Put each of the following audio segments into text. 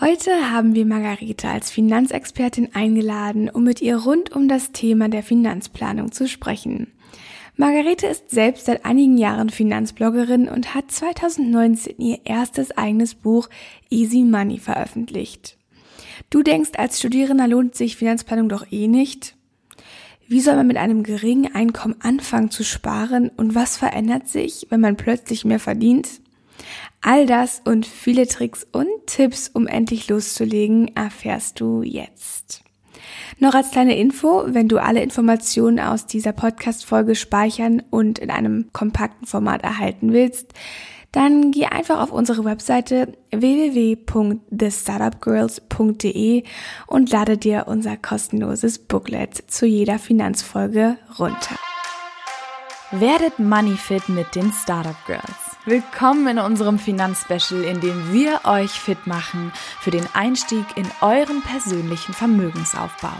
Heute haben wir Margarete als Finanzexpertin eingeladen, um mit ihr rund um das Thema der Finanzplanung zu sprechen. Margarete ist selbst seit einigen Jahren Finanzbloggerin und hat 2019 ihr erstes eigenes Buch Easy Money veröffentlicht. Du denkst, als Studierender lohnt sich Finanzplanung doch eh nicht? Wie soll man mit einem geringen Einkommen anfangen zu sparen und was verändert sich, wenn man plötzlich mehr verdient? All das und viele Tricks und Tipps, um endlich loszulegen, erfährst du jetzt. Noch als kleine Info, wenn du alle Informationen aus dieser Podcast-Folge speichern und in einem kompakten Format erhalten willst, dann geh einfach auf unsere Webseite www.thestartupgirls.de und lade dir unser kostenloses Booklet zu jeder Finanzfolge runter. Werdet Moneyfit mit den Startup Girls. Willkommen in unserem Finanzspecial, in dem wir euch fit machen für den Einstieg in euren persönlichen Vermögensaufbau.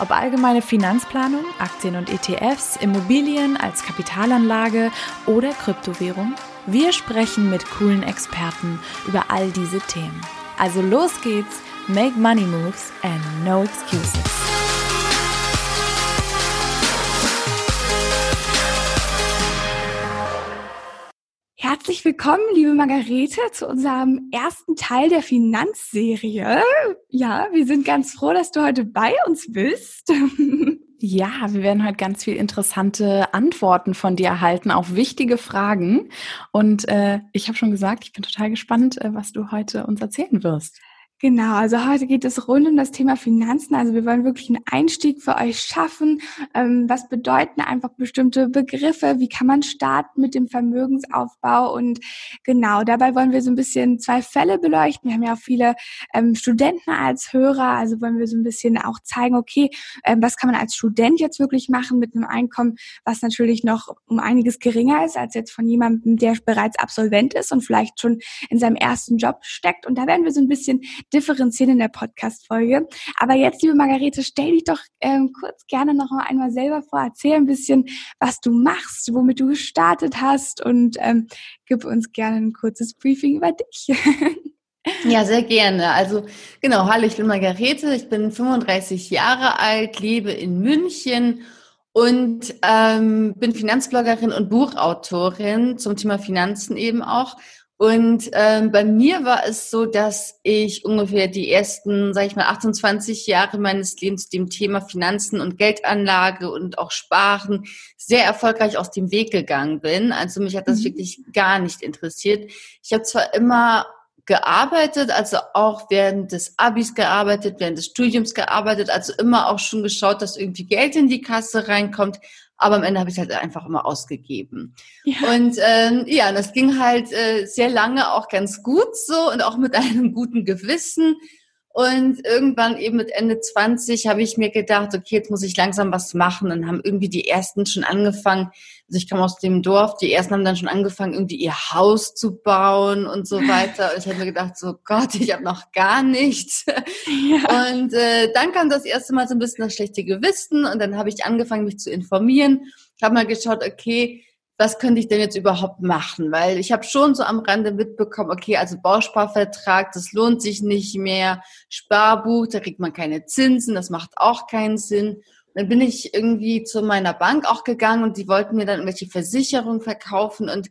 Ob allgemeine Finanzplanung, Aktien und ETFs, Immobilien als Kapitalanlage oder Kryptowährung, wir sprechen mit coolen Experten über all diese Themen. Also los geht's, make money moves and no excuses. Herzlich willkommen, liebe Margarete, zu unserem ersten Teil der Finanzserie. Ja, wir sind ganz froh, dass du heute bei uns bist. Ja, wir werden heute ganz viel interessante Antworten von dir erhalten auf wichtige Fragen. Und äh, ich habe schon gesagt, ich bin total gespannt, äh, was du heute uns erzählen wirst. Genau, also heute geht es rund um das Thema Finanzen. Also wir wollen wirklich einen Einstieg für euch schaffen. Ähm, was bedeuten einfach bestimmte Begriffe? Wie kann man starten mit dem Vermögensaufbau? Und genau, dabei wollen wir so ein bisschen zwei Fälle beleuchten. Wir haben ja auch viele ähm, Studenten als Hörer, also wollen wir so ein bisschen auch zeigen, okay, ähm, was kann man als Student jetzt wirklich machen mit einem Einkommen, was natürlich noch um einiges geringer ist als jetzt von jemandem, der bereits Absolvent ist und vielleicht schon in seinem ersten Job steckt. Und da werden wir so ein bisschen differenzieren in der Podcast-Folge. Aber jetzt, liebe Margarete, stell dich doch ähm, kurz gerne noch einmal selber vor, erzähl ein bisschen, was du machst, womit du gestartet hast und ähm, gib uns gerne ein kurzes Briefing über dich. Ja, sehr gerne. Also genau, hallo, ich bin Margarete, ich bin 35 Jahre alt, lebe in München und ähm, bin Finanzbloggerin und Buchautorin zum Thema Finanzen eben auch. Und ähm, bei mir war es so, dass ich ungefähr die ersten, sage ich mal, 28 Jahre meines Lebens dem Thema Finanzen und Geldanlage und auch Sparen sehr erfolgreich aus dem Weg gegangen bin. Also mich hat das mhm. wirklich gar nicht interessiert. Ich habe zwar immer gearbeitet, also auch während des Abis gearbeitet, während des Studiums gearbeitet, also immer auch schon geschaut, dass irgendwie Geld in die Kasse reinkommt, aber am Ende habe ich halt einfach immer ausgegeben. Ja. Und ähm, ja, das ging halt äh, sehr lange auch ganz gut so und auch mit einem guten Gewissen. Und irgendwann eben mit Ende 20 habe ich mir gedacht, okay, jetzt muss ich langsam was machen. Dann haben irgendwie die ersten schon angefangen, also ich komme aus dem Dorf, die ersten haben dann schon angefangen, irgendwie ihr Haus zu bauen und so weiter. Und ich habe mir gedacht, so Gott, ich habe noch gar nichts. Ja. Und äh, dann kam das erste Mal so ein bisschen das schlechte Gewissen und dann habe ich angefangen, mich zu informieren. Ich habe mal geschaut, okay, was könnte ich denn jetzt überhaupt machen? Weil ich habe schon so am Rande mitbekommen, okay, also Bausparvertrag, das lohnt sich nicht mehr. Sparbuch, da kriegt man keine Zinsen, das macht auch keinen Sinn. dann bin ich irgendwie zu meiner Bank auch gegangen und die wollten mir dann irgendwelche Versicherungen verkaufen und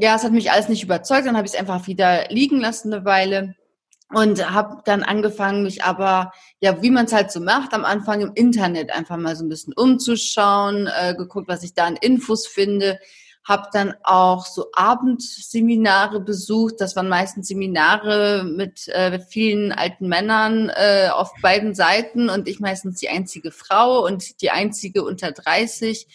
ja, es hat mich alles nicht überzeugt. Dann habe ich es einfach wieder liegen lassen eine Weile und habe dann angefangen, mich aber, ja, wie man es halt so macht, am Anfang im Internet einfach mal so ein bisschen umzuschauen, äh, geguckt, was ich da an Infos finde habe dann auch so Abendseminare besucht. Das waren meistens Seminare mit äh, vielen alten Männern äh, auf beiden Seiten und ich meistens die einzige Frau und die einzige unter 30.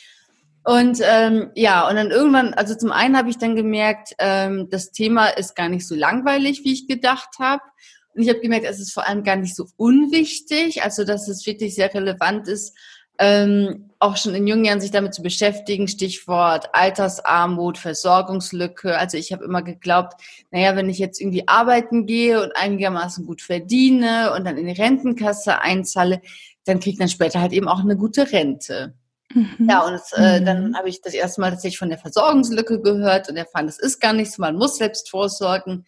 Und ähm, ja, und dann irgendwann, also zum einen habe ich dann gemerkt, ähm, das Thema ist gar nicht so langweilig, wie ich gedacht habe. Und ich habe gemerkt, es ist vor allem gar nicht so unwichtig, also dass es wirklich sehr relevant ist, ähm, auch schon in jungen Jahren sich damit zu beschäftigen, Stichwort Altersarmut, Versorgungslücke. Also ich habe immer geglaubt, naja, wenn ich jetzt irgendwie arbeiten gehe und einigermaßen gut verdiene und dann in die Rentenkasse einzahle, dann kriege ich dann später halt eben auch eine gute Rente. Mhm. Ja, und äh, mhm. dann habe ich das erste Mal tatsächlich von der Versorgungslücke gehört und erfahren, das ist gar nicht so, man muss selbst vorsorgen.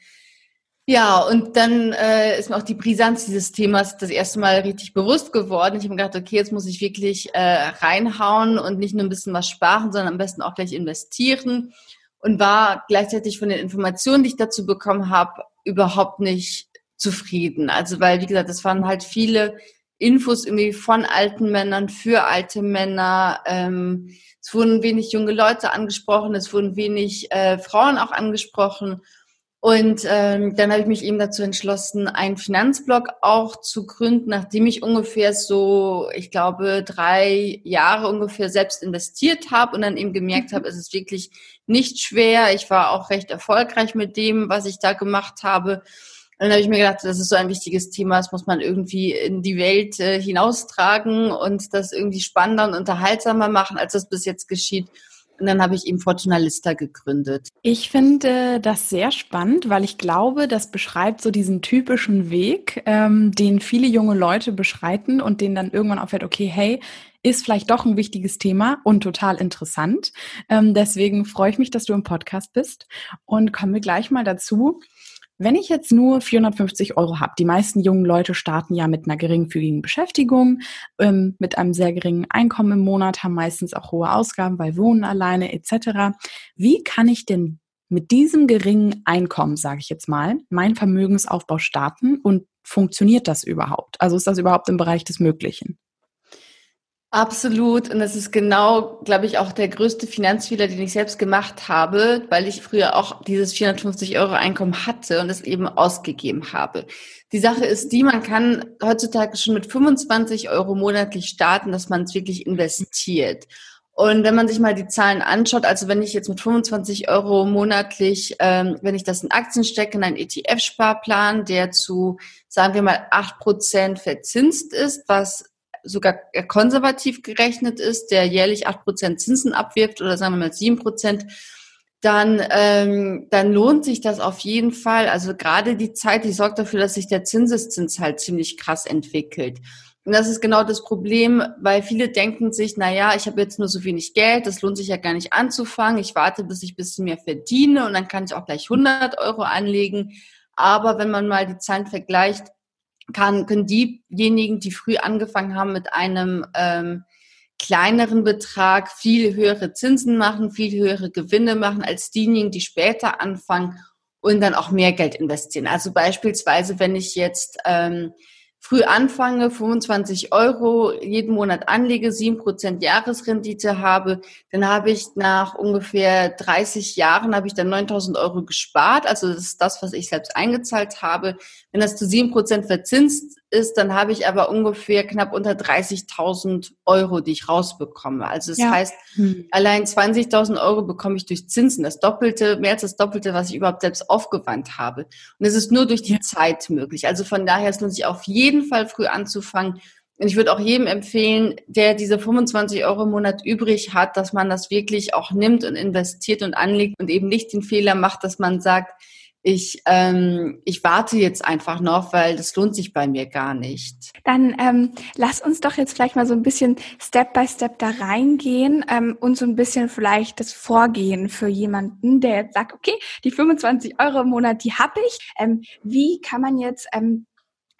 Ja, und dann äh, ist mir auch die Brisanz dieses Themas das erste Mal richtig bewusst geworden. Ich habe mir gedacht, okay, jetzt muss ich wirklich äh, reinhauen und nicht nur ein bisschen was sparen, sondern am besten auch gleich investieren. Und war gleichzeitig von den Informationen, die ich dazu bekommen habe, überhaupt nicht zufrieden. Also weil, wie gesagt, es waren halt viele Infos irgendwie von alten Männern für alte Männer. Ähm, es wurden wenig junge Leute angesprochen, es wurden wenig äh, Frauen auch angesprochen. Und ähm, dann habe ich mich eben dazu entschlossen, einen Finanzblog auch zu gründen, nachdem ich ungefähr so, ich glaube, drei Jahre ungefähr selbst investiert habe und dann eben gemerkt habe, es ist wirklich nicht schwer. Ich war auch recht erfolgreich mit dem, was ich da gemacht habe. Und dann habe ich mir gedacht, das ist so ein wichtiges Thema, das muss man irgendwie in die Welt äh, hinaustragen und das irgendwie spannender und unterhaltsamer machen, als das bis jetzt geschieht. Und dann habe ich eben Fortuna Lista gegründet. Ich finde das sehr spannend, weil ich glaube, das beschreibt so diesen typischen Weg, ähm, den viele junge Leute beschreiten und denen dann irgendwann auffällt, okay, hey, ist vielleicht doch ein wichtiges Thema und total interessant. Ähm, deswegen freue ich mich, dass du im Podcast bist und kommen wir gleich mal dazu. Wenn ich jetzt nur 450 Euro habe, die meisten jungen Leute starten ja mit einer geringfügigen Beschäftigung, ähm, mit einem sehr geringen Einkommen im Monat, haben meistens auch hohe Ausgaben, weil wohnen alleine etc. Wie kann ich denn mit diesem geringen Einkommen, sage ich jetzt mal, meinen Vermögensaufbau starten und funktioniert das überhaupt? Also ist das überhaupt im Bereich des Möglichen? Absolut. Und das ist genau, glaube ich, auch der größte Finanzfehler, den ich selbst gemacht habe, weil ich früher auch dieses 450 Euro Einkommen hatte und es eben ausgegeben habe. Die Sache ist die, man kann heutzutage schon mit 25 Euro monatlich starten, dass man es wirklich investiert. Und wenn man sich mal die Zahlen anschaut, also wenn ich jetzt mit 25 Euro monatlich, ähm, wenn ich das in Aktien stecke, in einen ETF-Sparplan, der zu, sagen wir mal, acht Prozent verzinst ist, was sogar konservativ gerechnet ist, der jährlich acht Prozent Zinsen abwirft oder sagen wir mal sieben Prozent, dann, ähm, dann lohnt sich das auf jeden Fall. Also gerade die Zeit, die sorgt dafür, dass sich der Zinseszins halt ziemlich krass entwickelt. Und das ist genau das Problem, weil viele denken sich, na ja, ich habe jetzt nur so wenig Geld, das lohnt sich ja gar nicht anzufangen. Ich warte, bis ich ein bisschen mehr verdiene und dann kann ich auch gleich 100 Euro anlegen. Aber wenn man mal die Zahlen vergleicht, kann, können diejenigen, die früh angefangen haben mit einem ähm, kleineren Betrag, viel höhere Zinsen machen, viel höhere Gewinne machen als diejenigen, die später anfangen und dann auch mehr Geld investieren. Also beispielsweise, wenn ich jetzt ähm, früh anfange, 25 Euro jeden Monat anlege, 7% Jahresrendite habe, dann habe ich nach ungefähr 30 Jahren, habe ich dann 9000 Euro gespart. Also das ist das, was ich selbst eingezahlt habe. Wenn das zu 7% verzinst ist, dann habe ich aber ungefähr knapp unter 30.000 Euro, die ich rausbekomme. Also das ja. heißt, hm. allein 20.000 Euro bekomme ich durch Zinsen. Das Doppelte, mehr als das Doppelte, was ich überhaupt selbst aufgewandt habe. Und es ist nur durch die ja. Zeit möglich. Also von daher ist es lohnt sich auf jeden Fall früh anzufangen. Und ich würde auch jedem empfehlen, der diese 25 Euro im Monat übrig hat, dass man das wirklich auch nimmt und investiert und anlegt und eben nicht den Fehler macht, dass man sagt, ich, ähm, ich warte jetzt einfach noch, weil das lohnt sich bei mir gar nicht. Dann ähm, lass uns doch jetzt vielleicht mal so ein bisschen Step by Step da reingehen ähm, und so ein bisschen vielleicht das Vorgehen für jemanden, der jetzt sagt, okay, die 25 Euro im Monat, die habe ich. Ähm, wie kann man jetzt ähm,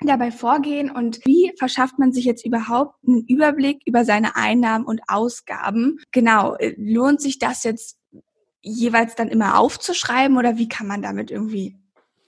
dabei vorgehen und wie verschafft man sich jetzt überhaupt einen Überblick über seine Einnahmen und Ausgaben? Genau, äh, lohnt sich das jetzt jeweils dann immer aufzuschreiben oder wie kann man damit irgendwie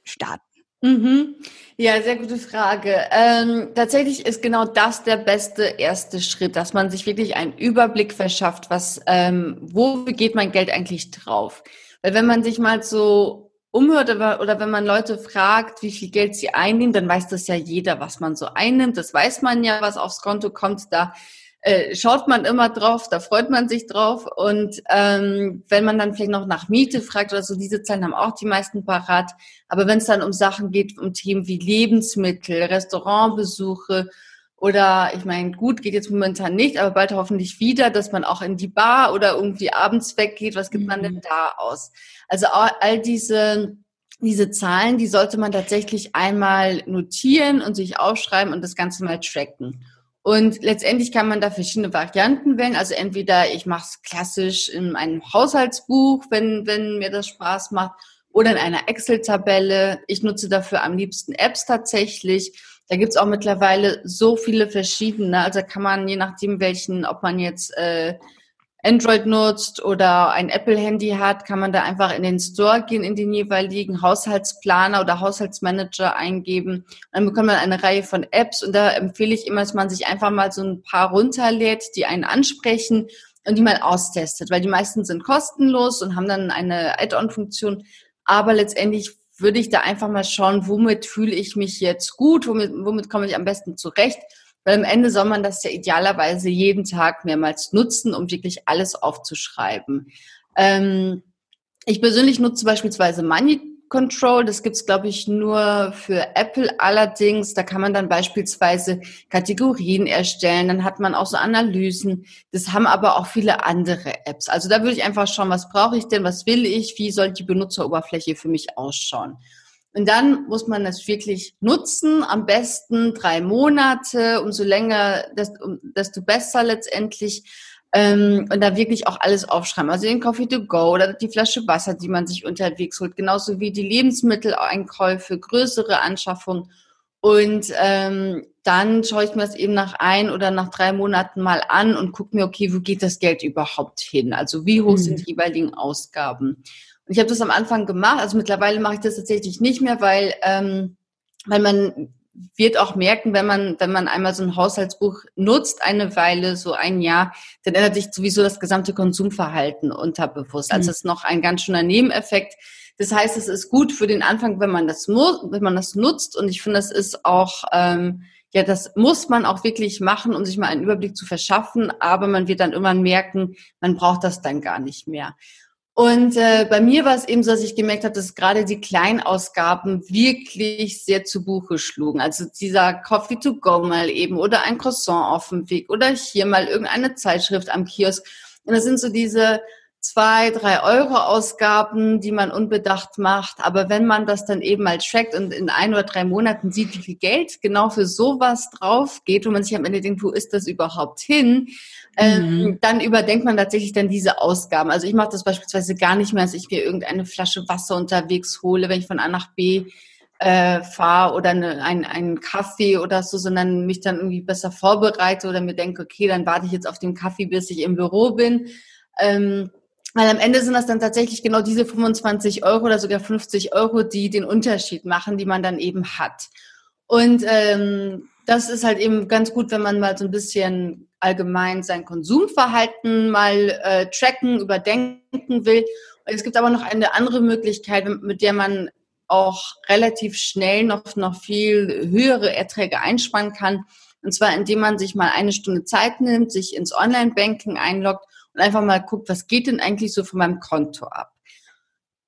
starten? Mhm. Ja, sehr gute Frage. Ähm, tatsächlich ist genau das der beste erste Schritt, dass man sich wirklich einen Überblick verschafft, was, ähm, wo geht mein Geld eigentlich drauf? Weil wenn man sich mal so umhört oder, oder wenn man Leute fragt, wie viel Geld sie einnehmen, dann weiß das ja jeder, was man so einnimmt. Das weiß man ja, was aufs Konto kommt. Da äh, schaut man immer drauf, da freut man sich drauf. Und ähm, wenn man dann vielleicht noch nach Miete fragt oder so, diese Zahlen haben auch die meisten parat. Aber wenn es dann um Sachen geht, um Themen wie Lebensmittel, Restaurantbesuche oder ich meine, gut, geht jetzt momentan nicht, aber bald hoffentlich wieder, dass man auch in die Bar oder irgendwie abends weggeht. Was gibt man denn mhm. da aus? Also all diese diese Zahlen, die sollte man tatsächlich einmal notieren und sich aufschreiben und das Ganze mal tracken. Und letztendlich kann man da verschiedene Varianten wählen. Also entweder ich mache es klassisch in einem Haushaltsbuch, wenn, wenn mir das Spaß macht, oder in einer Excel-Tabelle. Ich nutze dafür am liebsten Apps tatsächlich. Da gibt's auch mittlerweile so viele verschiedene. Also kann man, je nachdem welchen, ob man jetzt äh, Android nutzt oder ein Apple-Handy hat, kann man da einfach in den Store gehen, in den jeweiligen Haushaltsplaner oder Haushaltsmanager eingeben. Dann bekommt man eine Reihe von Apps und da empfehle ich immer, dass man sich einfach mal so ein paar runterlädt, die einen ansprechen und die mal austestet, weil die meisten sind kostenlos und haben dann eine Add-on-Funktion. Aber letztendlich würde ich da einfach mal schauen, womit fühle ich mich jetzt gut, womit, womit komme ich am besten zurecht. Weil am Ende soll man das ja idealerweise jeden Tag mehrmals nutzen, um wirklich alles aufzuschreiben. Ähm, ich persönlich nutze beispielsweise Money Control. Das gibt's glaube ich, nur für Apple allerdings. Da kann man dann beispielsweise Kategorien erstellen. Dann hat man auch so Analysen. Das haben aber auch viele andere Apps. Also da würde ich einfach schauen, was brauche ich denn, was will ich, wie soll die Benutzeroberfläche für mich ausschauen. Und dann muss man das wirklich nutzen, am besten drei Monate, umso länger, desto besser letztendlich ähm, und da wirklich auch alles aufschreiben. Also den Coffee to go oder die Flasche Wasser, die man sich unterwegs holt, genauso wie die Lebensmitteleinkäufe, größere Anschaffungen. Und ähm, dann schaue ich mir das eben nach ein oder nach drei Monaten mal an und gucke mir, okay, wo geht das Geld überhaupt hin? Also wie hoch mhm. sind die jeweiligen Ausgaben? Und ich habe das am Anfang gemacht, also mittlerweile mache ich das tatsächlich nicht mehr, weil, ähm, weil man wird auch merken, wenn man, wenn man einmal so ein Haushaltsbuch nutzt, eine Weile, so ein Jahr, dann ändert sich sowieso das gesamte Konsumverhalten unterbewusst. Also es mhm. ist noch ein ganz schöner Nebeneffekt. Das heißt, es ist gut für den Anfang, wenn man das muss, wenn man das nutzt. Und ich finde, das ist auch, ähm, ja, das muss man auch wirklich machen, um sich mal einen Überblick zu verschaffen. Aber man wird dann irgendwann merken, man braucht das dann gar nicht mehr. Und äh, bei mir war es eben so, dass ich gemerkt habe, dass gerade die Kleinausgaben wirklich sehr zu Buche schlugen. Also dieser Coffee to go mal eben oder ein Croissant auf dem Weg oder hier mal irgendeine Zeitschrift am Kiosk. Und das sind so diese zwei, drei Euro Ausgaben, die man unbedacht macht. Aber wenn man das dann eben mal trackt und in ein oder drei Monaten sieht, wie viel Geld genau für sowas drauf geht, wo man sich am Ende denkt, wo ist das überhaupt hin? Ähm, mhm. dann überdenkt man tatsächlich dann diese Ausgaben. Also ich mache das beispielsweise gar nicht mehr, dass ich mir irgendeine Flasche Wasser unterwegs hole, wenn ich von A nach B äh, fahre oder eine, ein, einen Kaffee oder so, sondern mich dann irgendwie besser vorbereite oder mir denke, okay, dann warte ich jetzt auf den Kaffee, bis ich im Büro bin. Ähm, weil am Ende sind das dann tatsächlich genau diese 25 Euro oder sogar 50 Euro, die den Unterschied machen, die man dann eben hat. Und ähm, das ist halt eben ganz gut, wenn man mal so ein bisschen allgemein sein Konsumverhalten mal äh, tracken, überdenken will. Es gibt aber noch eine andere Möglichkeit, mit der man auch relativ schnell noch, noch viel höhere Erträge einsparen kann. Und zwar, indem man sich mal eine Stunde Zeit nimmt, sich ins Online-Banking einloggt und einfach mal guckt, was geht denn eigentlich so von meinem Konto ab.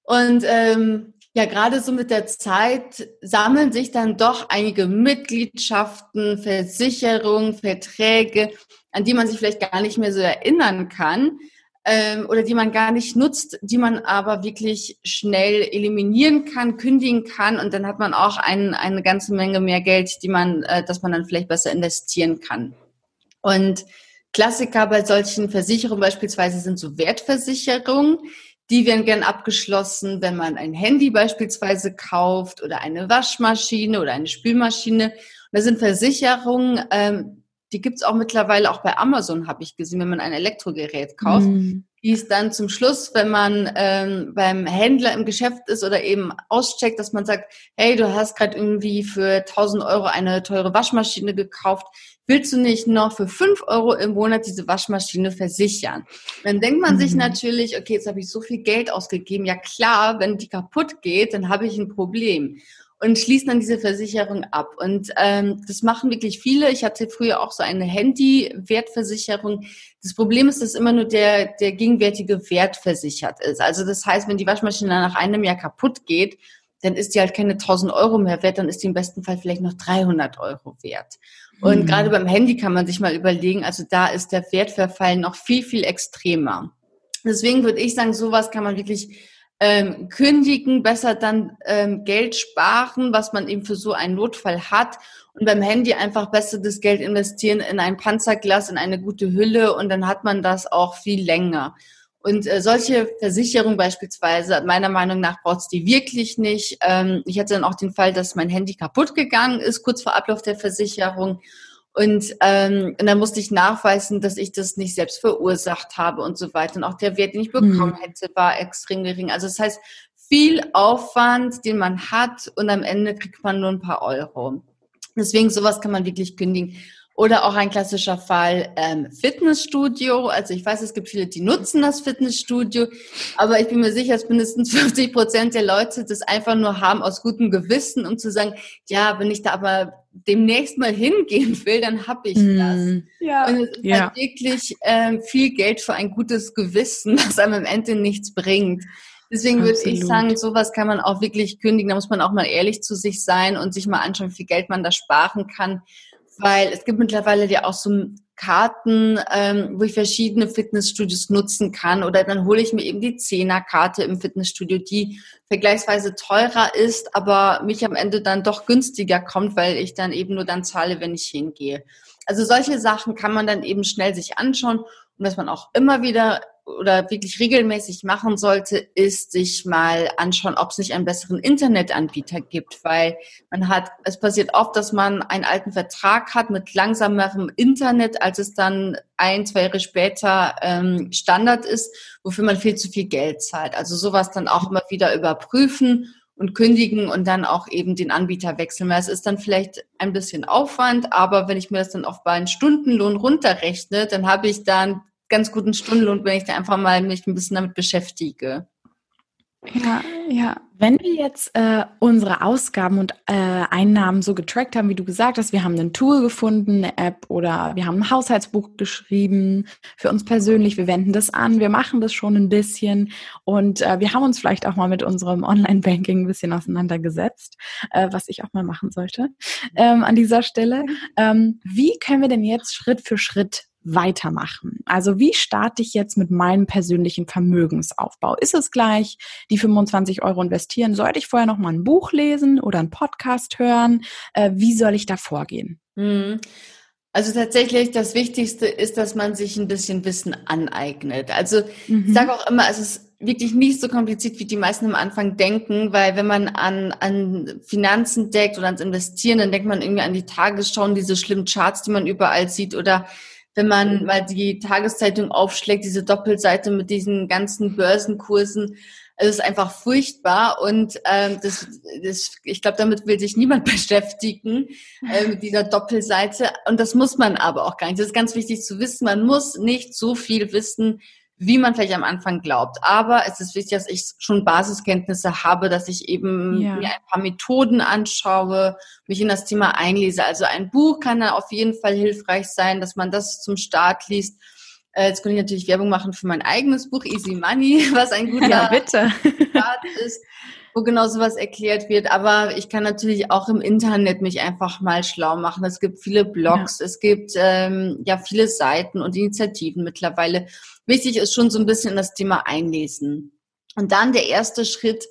Und ähm, ja, gerade so mit der Zeit sammeln sich dann doch einige Mitgliedschaften, Versicherungen, Verträge, an die man sich vielleicht gar nicht mehr so erinnern kann ähm, oder die man gar nicht nutzt, die man aber wirklich schnell eliminieren kann, kündigen kann und dann hat man auch ein, eine ganze Menge mehr Geld, die man, äh, dass man dann vielleicht besser investieren kann. Und Klassiker bei solchen Versicherungen beispielsweise sind so Wertversicherungen. Die werden gern abgeschlossen, wenn man ein Handy beispielsweise kauft oder eine Waschmaschine oder eine Spülmaschine. Und das sind Versicherungen, ähm, die gibt's auch mittlerweile auch bei Amazon, habe ich gesehen, wenn man ein Elektrogerät kauft. Mhm. Die ist dann zum Schluss, wenn man ähm, beim Händler im Geschäft ist oder eben auscheckt, dass man sagt, hey, du hast gerade irgendwie für 1000 Euro eine teure Waschmaschine gekauft willst du nicht noch für fünf Euro im Monat diese Waschmaschine versichern? Dann denkt man mhm. sich natürlich, okay, jetzt habe ich so viel Geld ausgegeben. Ja klar, wenn die kaputt geht, dann habe ich ein Problem. Und schließen dann diese Versicherung ab. Und ähm, das machen wirklich viele. Ich hatte früher auch so eine Handy-Wertversicherung. Das Problem ist, dass immer nur der, der gegenwärtige Wert versichert ist. Also das heißt, wenn die Waschmaschine nach einem Jahr kaputt geht, dann ist die halt keine 1000 Euro mehr wert, dann ist die im besten Fall vielleicht noch 300 Euro wert. Und mhm. gerade beim Handy kann man sich mal überlegen, also da ist der Wertverfall noch viel, viel extremer. Deswegen würde ich sagen, sowas kann man wirklich ähm, kündigen, besser dann ähm, Geld sparen, was man eben für so einen Notfall hat. Und beim Handy einfach besser das Geld investieren in ein Panzerglas, in eine gute Hülle und dann hat man das auch viel länger. Und äh, solche Versicherungen beispielsweise, meiner Meinung nach braucht es die wirklich nicht. Ähm, ich hatte dann auch den Fall, dass mein Handy kaputt gegangen ist, kurz vor Ablauf der Versicherung. Und, ähm, und dann musste ich nachweisen, dass ich das nicht selbst verursacht habe und so weiter. Und auch der Wert, den ich bekommen mhm. hätte, war extrem gering. Also das heißt, viel Aufwand, den man hat und am Ende kriegt man nur ein paar Euro. Deswegen sowas kann man wirklich kündigen. Oder auch ein klassischer Fall ähm, Fitnessstudio. Also ich weiß, es gibt viele, die nutzen das Fitnessstudio, aber ich bin mir sicher, dass mindestens 50 Prozent der Leute das einfach nur haben aus gutem Gewissen, um zu sagen, ja, wenn ich da aber demnächst mal hingehen will, dann habe ich mm, das. Ja. Und es ist ja. halt wirklich ähm, viel Geld für ein gutes Gewissen, das einem am Ende nichts bringt. Deswegen Absolut. würde ich sagen, sowas kann man auch wirklich kündigen. Da muss man auch mal ehrlich zu sich sein und sich mal anschauen, wie viel Geld man da sparen kann weil es gibt mittlerweile ja auch so Karten, ähm, wo ich verschiedene Fitnessstudios nutzen kann. Oder dann hole ich mir eben die Zehnerkarte im Fitnessstudio, die vergleichsweise teurer ist, aber mich am Ende dann doch günstiger kommt, weil ich dann eben nur dann zahle, wenn ich hingehe. Also solche Sachen kann man dann eben schnell sich anschauen und dass man auch immer wieder oder wirklich regelmäßig machen sollte, ist sich mal anschauen, ob es nicht einen besseren Internetanbieter gibt, weil man hat, es passiert oft, dass man einen alten Vertrag hat mit langsamerem Internet, als es dann ein, zwei Jahre später ähm, Standard ist, wofür man viel zu viel Geld zahlt. Also sowas dann auch immer wieder überprüfen und kündigen und dann auch eben den Anbieter wechseln. Weil es ist dann vielleicht ein bisschen Aufwand, aber wenn ich mir das dann auf meinen Stundenlohn runterrechne, dann habe ich dann ganz guten Stundenlohn, wenn ich da einfach mal mich ein bisschen damit beschäftige. Ja, ja. Wenn wir jetzt äh, unsere Ausgaben und äh, Einnahmen so getrackt haben, wie du gesagt hast, wir haben ein Tool gefunden, eine App oder wir haben ein Haushaltsbuch geschrieben für uns persönlich, wir wenden das an, wir machen das schon ein bisschen und äh, wir haben uns vielleicht auch mal mit unserem Online-Banking ein bisschen auseinandergesetzt, äh, was ich auch mal machen sollte ähm, an dieser Stelle. Ähm, wie können wir denn jetzt Schritt für Schritt weitermachen? Also wie starte ich jetzt mit meinem persönlichen Vermögensaufbau? Ist es gleich die 25 Euro investieren? Sollte ich vorher noch mal ein Buch lesen oder einen Podcast hören? Äh, wie soll ich da vorgehen? Mhm. Also tatsächlich, das Wichtigste ist, dass man sich ein bisschen Wissen aneignet. Also mhm. ich sage auch immer, es ist wirklich nicht so kompliziert, wie die meisten am Anfang denken, weil wenn man an, an Finanzen denkt oder ans Investieren, dann denkt man irgendwie an die Tagesschau und diese schlimmen Charts, die man überall sieht oder wenn man mal die Tageszeitung aufschlägt, diese Doppelseite mit diesen ganzen Börsenkursen, es ist einfach furchtbar und ähm, das, das, ich glaube, damit will sich niemand beschäftigen äh, mit dieser Doppelseite und das muss man aber auch gar nicht. Das ist ganz wichtig zu wissen. Man muss nicht so viel wissen, wie man vielleicht am Anfang glaubt. Aber es ist wichtig, dass ich schon Basiskenntnisse habe, dass ich eben ja. mir ein paar Methoden anschaue, mich in das Thema einlese. Also ein Buch kann da auf jeden Fall hilfreich sein, dass man das zum Start liest. Äh, jetzt könnte ich natürlich Werbung machen für mein eigenes Buch Easy Money, was ein guter ja, bitte. Start ist wo genau sowas erklärt wird. Aber ich kann natürlich auch im Internet mich einfach mal schlau machen. Es gibt viele Blogs, ja. es gibt ähm, ja viele Seiten und Initiativen mittlerweile. Wichtig ist schon so ein bisschen in das Thema einlesen. Und dann der erste Schritt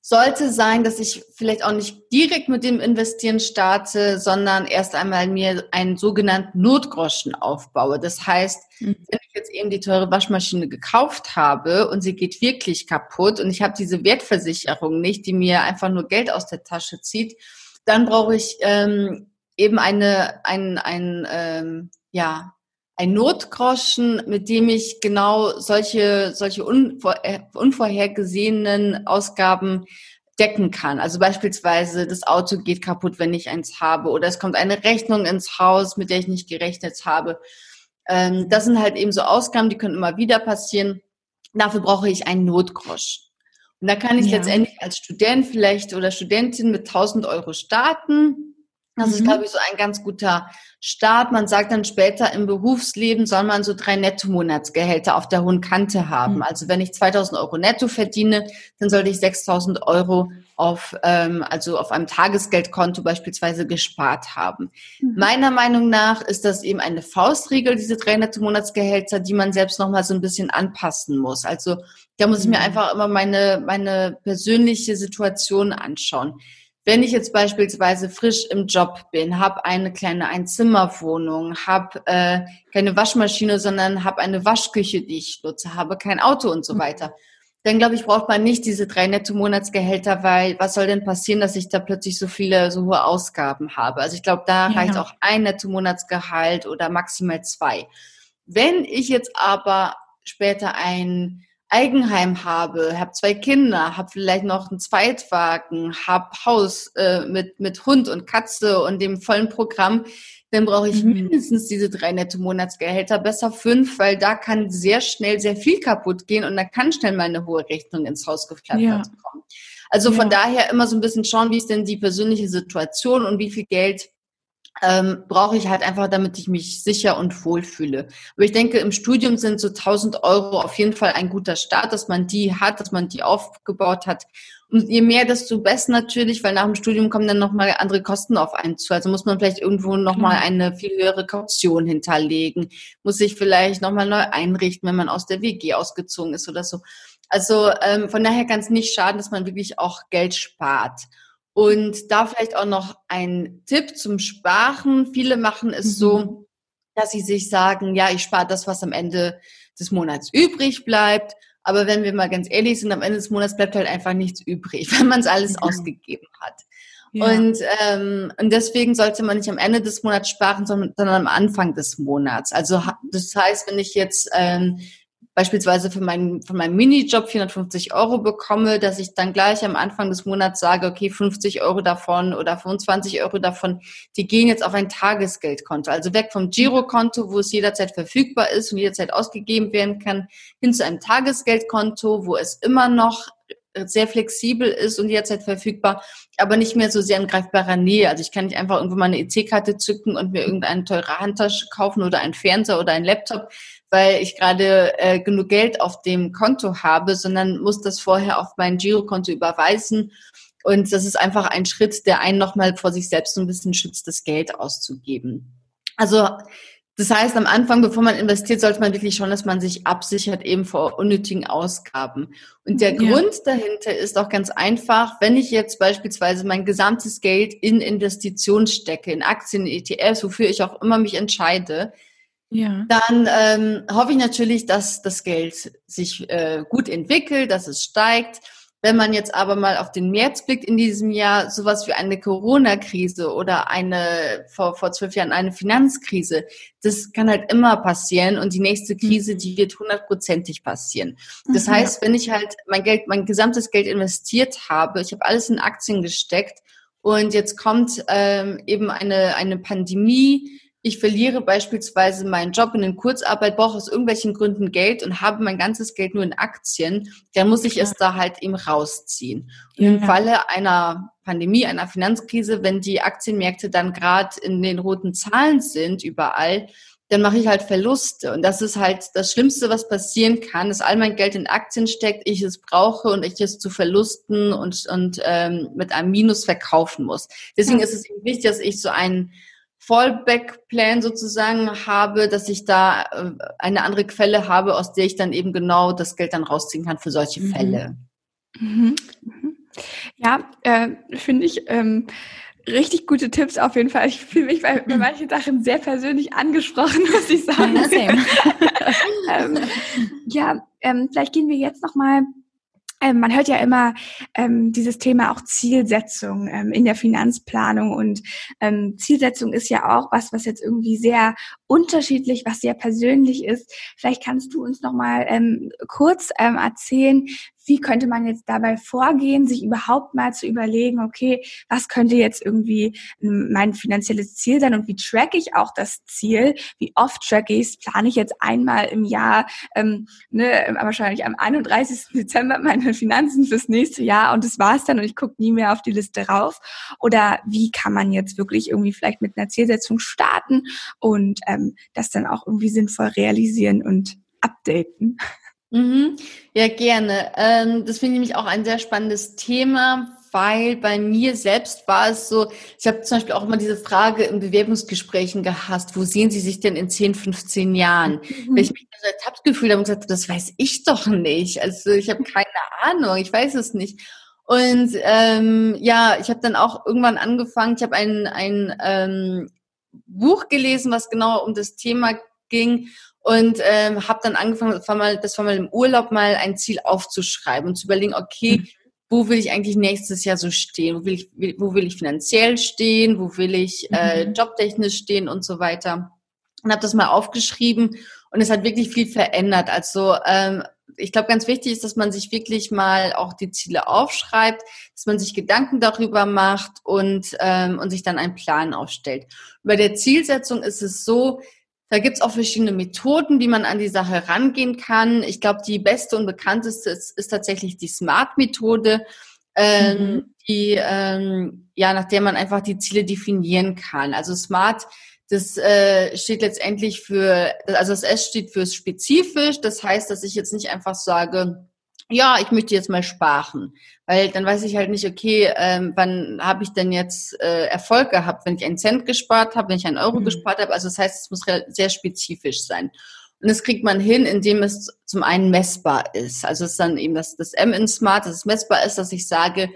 sollte sein, dass ich vielleicht auch nicht direkt mit dem Investieren starte, sondern erst einmal mir einen sogenannten Notgroschen aufbaue. Das heißt, mhm. wenn ich jetzt eben die teure Waschmaschine gekauft habe und sie geht wirklich kaputt und ich habe diese Wertversicherung nicht, die mir einfach nur Geld aus der Tasche zieht, dann brauche ich ähm, eben eine, ein, ein, ähm, ja, ein Notgroschen, mit dem ich genau solche, solche unvor, unvorhergesehenen Ausgaben decken kann. Also beispielsweise das Auto geht kaputt, wenn ich eins habe, oder es kommt eine Rechnung ins Haus, mit der ich nicht gerechnet habe. Ähm, das sind halt eben so Ausgaben, die können immer wieder passieren. Dafür brauche ich einen Notgrosch. Und da kann ich ja. letztendlich als Student vielleicht oder Studentin mit 1000 Euro starten das mhm. ist, glaube ich, so ein ganz guter Start. Man sagt dann später im Berufsleben soll man so drei Netto-Monatsgehälter auf der hohen Kante haben. Mhm. Also wenn ich 2000 Euro netto verdiene, dann sollte ich 6000 Euro auf, ähm, also auf einem Tagesgeldkonto beispielsweise gespart haben. Mhm. Meiner Meinung nach ist das eben eine Faustregel, diese drei Netto-Monatsgehälter, die man selbst nochmal so ein bisschen anpassen muss. Also da muss ich mir mhm. einfach immer meine, meine persönliche Situation anschauen. Wenn ich jetzt beispielsweise frisch im Job bin, habe eine kleine Einzimmerwohnung, habe äh, keine Waschmaschine, sondern habe eine Waschküche, die ich nutze, habe kein Auto und so mhm. weiter, dann glaube ich, braucht man nicht diese drei Netto-Monatsgehälter, weil was soll denn passieren, dass ich da plötzlich so viele, so hohe Ausgaben habe? Also ich glaube, da ja. reicht auch ein Netto-Monatsgehalt oder maximal zwei. Wenn ich jetzt aber später ein Eigenheim habe, habe zwei Kinder, habe vielleicht noch einen Zweitwagen, habe Haus äh, mit, mit Hund und Katze und dem vollen Programm, dann brauche ich mhm. mindestens diese drei netto Monatsgehälter, besser fünf, weil da kann sehr schnell sehr viel kaputt gehen und da kann schnell mal eine hohe Rechnung ins Haus geflattert ja. kommen. Also ja. von daher immer so ein bisschen schauen, wie ist denn die persönliche Situation und wie viel Geld ähm, brauche ich halt einfach, damit ich mich sicher und wohl fühle. Aber ich denke, im Studium sind so 1000 Euro auf jeden Fall ein guter Start, dass man die hat, dass man die aufgebaut hat. Und je mehr, desto besser natürlich, weil nach dem Studium kommen dann nochmal andere Kosten auf einen zu. Also muss man vielleicht irgendwo nochmal mhm. eine viel höhere Kaution hinterlegen, muss sich vielleicht nochmal neu einrichten, wenn man aus der WG ausgezogen ist oder so. Also ähm, von daher kann es nicht schaden, dass man wirklich auch Geld spart. Und da vielleicht auch noch ein Tipp zum Sparen. Viele machen es mhm. so, dass sie sich sagen, ja, ich spare das, was am Ende des Monats übrig bleibt. Aber wenn wir mal ganz ehrlich sind, am Ende des Monats bleibt halt einfach nichts übrig, wenn man es alles mhm. ausgegeben hat. Ja. Und, ähm, und deswegen sollte man nicht am Ende des Monats sparen, sondern, sondern am Anfang des Monats. Also das heißt, wenn ich jetzt ähm, beispielsweise für meinen, für meinen Minijob 450 Euro bekomme, dass ich dann gleich am Anfang des Monats sage, okay, 50 Euro davon oder 25 Euro davon, die gehen jetzt auf ein Tagesgeldkonto. Also weg vom Girokonto, wo es jederzeit verfügbar ist und jederzeit ausgegeben werden kann, hin zu einem Tagesgeldkonto, wo es immer noch sehr flexibel ist und jederzeit verfügbar, aber nicht mehr so sehr in greifbarer Nähe. Also ich kann nicht einfach irgendwo mal eine EC-Karte zücken und mir irgendeine teure Handtasche kaufen oder einen Fernseher oder einen Laptop, weil ich gerade äh, genug Geld auf dem Konto habe, sondern muss das vorher auf mein Girokonto überweisen. Und das ist einfach ein Schritt, der einen nochmal vor sich selbst so ein bisschen schützt, das Geld auszugeben. Also das heißt, am Anfang, bevor man investiert, sollte man wirklich schauen, dass man sich absichert eben vor unnötigen Ausgaben. Und der ja. Grund dahinter ist auch ganz einfach, wenn ich jetzt beispielsweise mein gesamtes Geld in Investitionen stecke, in Aktien, ETFs, wofür ich auch immer mich entscheide, ja. Dann ähm, hoffe ich natürlich, dass das Geld sich äh, gut entwickelt, dass es steigt. Wenn man jetzt aber mal auf den März blickt in diesem Jahr, sowas wie eine Corona-Krise oder eine, vor, vor zwölf Jahren eine Finanzkrise, das kann halt immer passieren und die nächste Krise, die wird hundertprozentig passieren. Das mhm. heißt, wenn ich halt mein Geld, mein gesamtes Geld investiert habe, ich habe alles in Aktien gesteckt und jetzt kommt ähm, eben eine, eine Pandemie, ich verliere beispielsweise meinen Job in den Kurzarbeit, brauche aus irgendwelchen Gründen Geld und habe mein ganzes Geld nur in Aktien, dann muss ich es da halt eben rausziehen. Und Im Falle einer Pandemie, einer Finanzkrise, wenn die Aktienmärkte dann gerade in den roten Zahlen sind überall, dann mache ich halt Verluste. Und das ist halt das Schlimmste, was passieren kann, dass all mein Geld in Aktien steckt, ich es brauche und ich es zu Verlusten und, und ähm, mit einem Minus verkaufen muss. Deswegen ja. ist es wichtig, dass ich so einen Fallback-Plan sozusagen habe, dass ich da äh, eine andere Quelle habe, aus der ich dann eben genau das Geld dann rausziehen kann für solche mhm. Fälle. Mhm. Mhm. Ja, äh, finde ich ähm, richtig gute Tipps auf jeden Fall. Ich fühle mich bei, bei manchen Sachen sehr persönlich angesprochen, muss ich sagen. Ja, ähm, ja ähm, vielleicht gehen wir jetzt noch mal ähm, man hört ja immer ähm, dieses Thema auch Zielsetzung ähm, in der Finanzplanung. Und ähm, Zielsetzung ist ja auch was, was jetzt irgendwie sehr unterschiedlich, was sehr persönlich ist. Vielleicht kannst du uns noch mal ähm, kurz ähm, erzählen, wie könnte man jetzt dabei vorgehen, sich überhaupt mal zu überlegen, okay, was könnte jetzt irgendwie mein finanzielles Ziel sein und wie track ich auch das Ziel? Wie oft track ich es? Plane ich jetzt einmal im Jahr, ähm, ne, wahrscheinlich am 31. Dezember meine Finanzen fürs nächste Jahr und das war's dann und ich gucke nie mehr auf die Liste rauf? Oder wie kann man jetzt wirklich irgendwie vielleicht mit einer Zielsetzung starten und ähm, das dann auch irgendwie sinnvoll realisieren und updaten? Mhm. Ja, gerne. Ähm, das finde ich nämlich auch ein sehr spannendes Thema, weil bei mir selbst war es so, ich habe zum Beispiel auch immer diese Frage in Bewerbungsgesprächen gehasst, wo sehen Sie sich denn in 10, 15 Jahren? Mhm. Weil ich mich so ertappt gefühlt habe und gesagt, das weiß ich doch nicht. Also ich habe keine Ahnung, ich weiß es nicht. Und ähm, ja, ich habe dann auch irgendwann angefangen, ich habe ein, ein ähm, Buch gelesen, was genau um das Thema ging und ähm, habe dann angefangen, das war, mal, das war mal im Urlaub mal ein Ziel aufzuschreiben und zu überlegen, okay, mhm. wo will ich eigentlich nächstes Jahr so stehen? Wo will ich, wo will ich finanziell stehen? Wo will ich äh, mhm. jobtechnisch stehen und so weiter? Und habe das mal aufgeschrieben und es hat wirklich viel verändert. Also ähm, ich glaube, ganz wichtig ist, dass man sich wirklich mal auch die Ziele aufschreibt, dass man sich Gedanken darüber macht und, ähm, und sich dann einen Plan aufstellt. Bei der Zielsetzung ist es so, da gibt's auch verschiedene Methoden, wie man an die Sache rangehen kann. Ich glaube, die beste und bekannteste ist, ist tatsächlich die SMART-Methode, ähm, mhm. die ähm, ja, nach der man einfach die Ziele definieren kann. Also SMART das äh, steht letztendlich für, also das S steht für spezifisch. Das heißt, dass ich jetzt nicht einfach sage, ja, ich möchte jetzt mal sparen, weil dann weiß ich halt nicht, okay, ähm, wann habe ich denn jetzt äh, Erfolg gehabt, wenn ich einen Cent gespart habe, wenn ich einen Euro mhm. gespart habe. Also das heißt, es muss sehr spezifisch sein. Und das kriegt man hin, indem es zum einen messbar ist. Also es ist dann eben das, das M in Smart, dass es messbar ist, dass ich sage,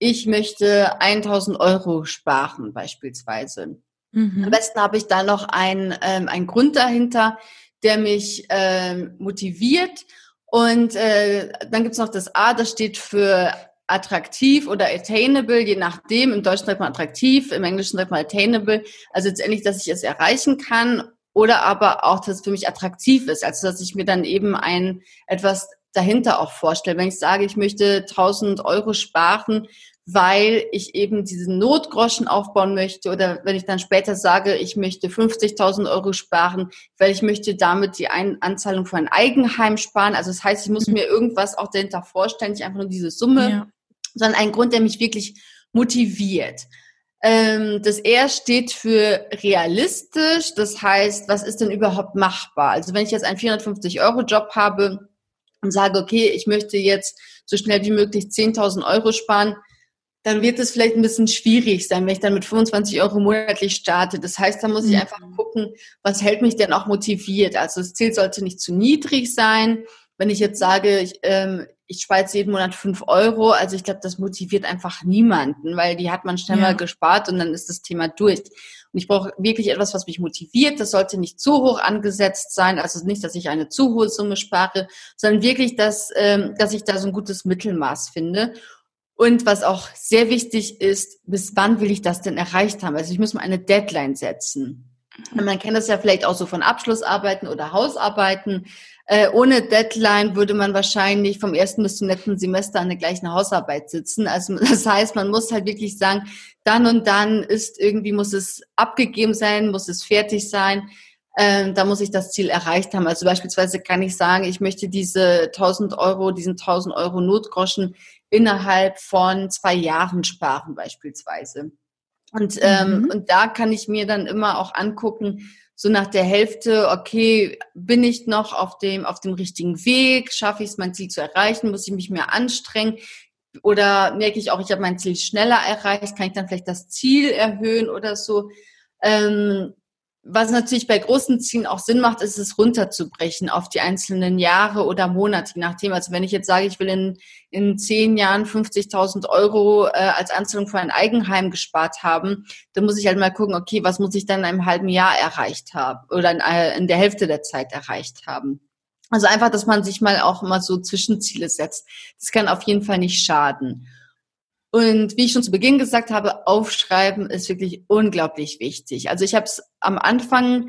ich möchte 1000 Euro sparen beispielsweise. Mhm. Am besten habe ich da noch einen, ähm, einen Grund dahinter, der mich ähm, motiviert. Und äh, dann gibt's noch das A, das steht für attraktiv oder attainable, je nachdem. Im Deutschen sagt man attraktiv, im Englischen sagt man attainable. Also letztendlich, dass ich es erreichen kann oder aber auch, dass es für mich attraktiv ist. Also dass ich mir dann eben ein etwas dahinter auch vorstelle. Wenn ich sage, ich möchte 1000 Euro sparen, weil ich eben diesen Notgroschen aufbauen möchte oder wenn ich dann später sage, ich möchte 50.000 Euro sparen, weil ich möchte damit die ein Anzahlung für ein Eigenheim sparen. Also das heißt, ich muss mhm. mir irgendwas auch dahinter vorstellen, nicht einfach nur diese Summe, ja. sondern einen Grund, der mich wirklich motiviert. Ähm, das R steht für realistisch, das heißt, was ist denn überhaupt machbar? Also wenn ich jetzt einen 450-Euro-Job habe und sage, okay, ich möchte jetzt so schnell wie möglich 10.000 Euro sparen, dann wird es vielleicht ein bisschen schwierig sein, wenn ich dann mit 25 Euro monatlich starte. Das heißt, da muss ich mhm. einfach gucken, was hält mich denn auch motiviert. Also das Ziel sollte nicht zu niedrig sein. Wenn ich jetzt sage, ich, ähm, ich speize jeden Monat 5 Euro, also ich glaube, das motiviert einfach niemanden, weil die hat man schnell ja. mal gespart und dann ist das Thema durch. Und ich brauche wirklich etwas, was mich motiviert. Das sollte nicht zu hoch angesetzt sein, also nicht, dass ich eine zu hohe Summe spare, sondern wirklich, dass, ähm, dass ich da so ein gutes Mittelmaß finde. Und was auch sehr wichtig ist, bis wann will ich das denn erreicht haben? Also ich muss mal eine Deadline setzen. Und man kennt das ja vielleicht auch so von Abschlussarbeiten oder Hausarbeiten. Äh, ohne Deadline würde man wahrscheinlich vom ersten bis zum letzten Semester an der gleichen Hausarbeit sitzen. Also das heißt, man muss halt wirklich sagen, dann und dann ist irgendwie, muss es abgegeben sein, muss es fertig sein. Ähm, da muss ich das Ziel erreicht haben. Also beispielsweise kann ich sagen, ich möchte diese 1000 Euro, diesen 1000 Euro Notgroschen innerhalb von zwei Jahren sparen beispielsweise. Und, ähm, mhm. und da kann ich mir dann immer auch angucken, so nach der Hälfte, okay, bin ich noch auf dem, auf dem richtigen Weg? Schaffe ich es, mein Ziel zu erreichen? Muss ich mich mehr anstrengen? Oder merke ich auch, ich habe mein Ziel schneller erreicht? Kann ich dann vielleicht das Ziel erhöhen oder so? Ähm, was natürlich bei großen Zielen auch Sinn macht, ist es runterzubrechen auf die einzelnen Jahre oder Monate, je nachdem. Also wenn ich jetzt sage, ich will in, in zehn Jahren 50.000 Euro äh, als Anzahlung für ein Eigenheim gespart haben, dann muss ich halt mal gucken, okay, was muss ich dann in einem halben Jahr erreicht haben oder in, äh, in der Hälfte der Zeit erreicht haben. Also einfach, dass man sich mal auch mal so Zwischenziele setzt. Das kann auf jeden Fall nicht schaden. Und wie ich schon zu Beginn gesagt habe, aufschreiben ist wirklich unglaublich wichtig. Also ich habe es am Anfang,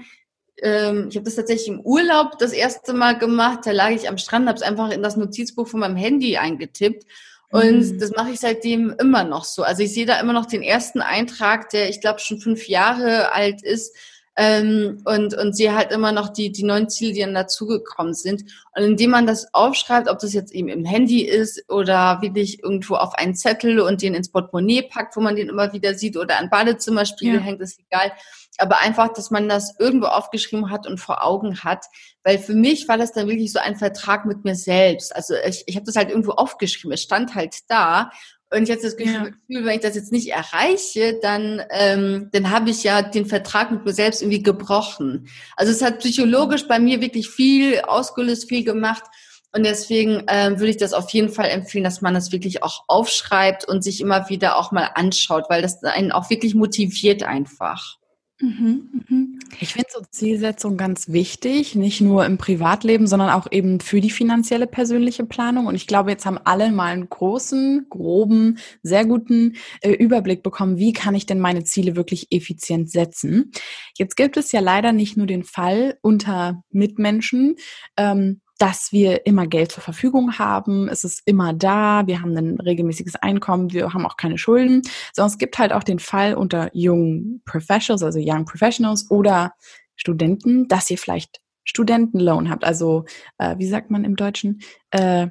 ähm, ich habe das tatsächlich im Urlaub das erste Mal gemacht. Da lag ich am Strand, habe es einfach in das Notizbuch von meinem Handy eingetippt. Und mhm. das mache ich seitdem immer noch so. Also ich sehe da immer noch den ersten Eintrag, der ich glaube schon fünf Jahre alt ist ähm, und, und sehe halt immer noch die, die neuen Ziele, die dann dazugekommen sind. Und indem man das aufschreibt, ob das jetzt eben im Handy ist oder wirklich irgendwo auf einen Zettel und den ins Portemonnaie packt, wo man den immer wieder sieht oder an Badezimmerspiegel ja. hängt, ist egal. Aber einfach, dass man das irgendwo aufgeschrieben hat und vor Augen hat. Weil für mich war das dann wirklich so ein Vertrag mit mir selbst. Also ich, ich habe das halt irgendwo aufgeschrieben. Es stand halt da. Und ich hatte das Gefühl, ja. wenn ich das jetzt nicht erreiche, dann, ähm, dann habe ich ja den Vertrag mit mir selbst irgendwie gebrochen. Also es hat psychologisch bei mir wirklich viel ausgelöst, viel gemacht. Und deswegen ähm, würde ich das auf jeden Fall empfehlen, dass man das wirklich auch aufschreibt und sich immer wieder auch mal anschaut, weil das einen auch wirklich motiviert einfach. Mhm, mhm. Ich finde so Zielsetzung ganz wichtig, nicht nur im Privatleben, sondern auch eben für die finanzielle persönliche Planung. Und ich glaube, jetzt haben alle mal einen großen, groben, sehr guten äh, Überblick bekommen, wie kann ich denn meine Ziele wirklich effizient setzen. Jetzt gibt es ja leider nicht nur den Fall unter Mitmenschen, ähm, dass wir immer Geld zur Verfügung haben, es ist immer da, wir haben ein regelmäßiges Einkommen, wir haben auch keine Schulden, sondern es gibt halt auch den Fall unter jungen Professionals, also Young Professionals oder Studenten, dass ihr vielleicht Studentenloan habt, also äh, wie sagt man im Deutschen? Äh,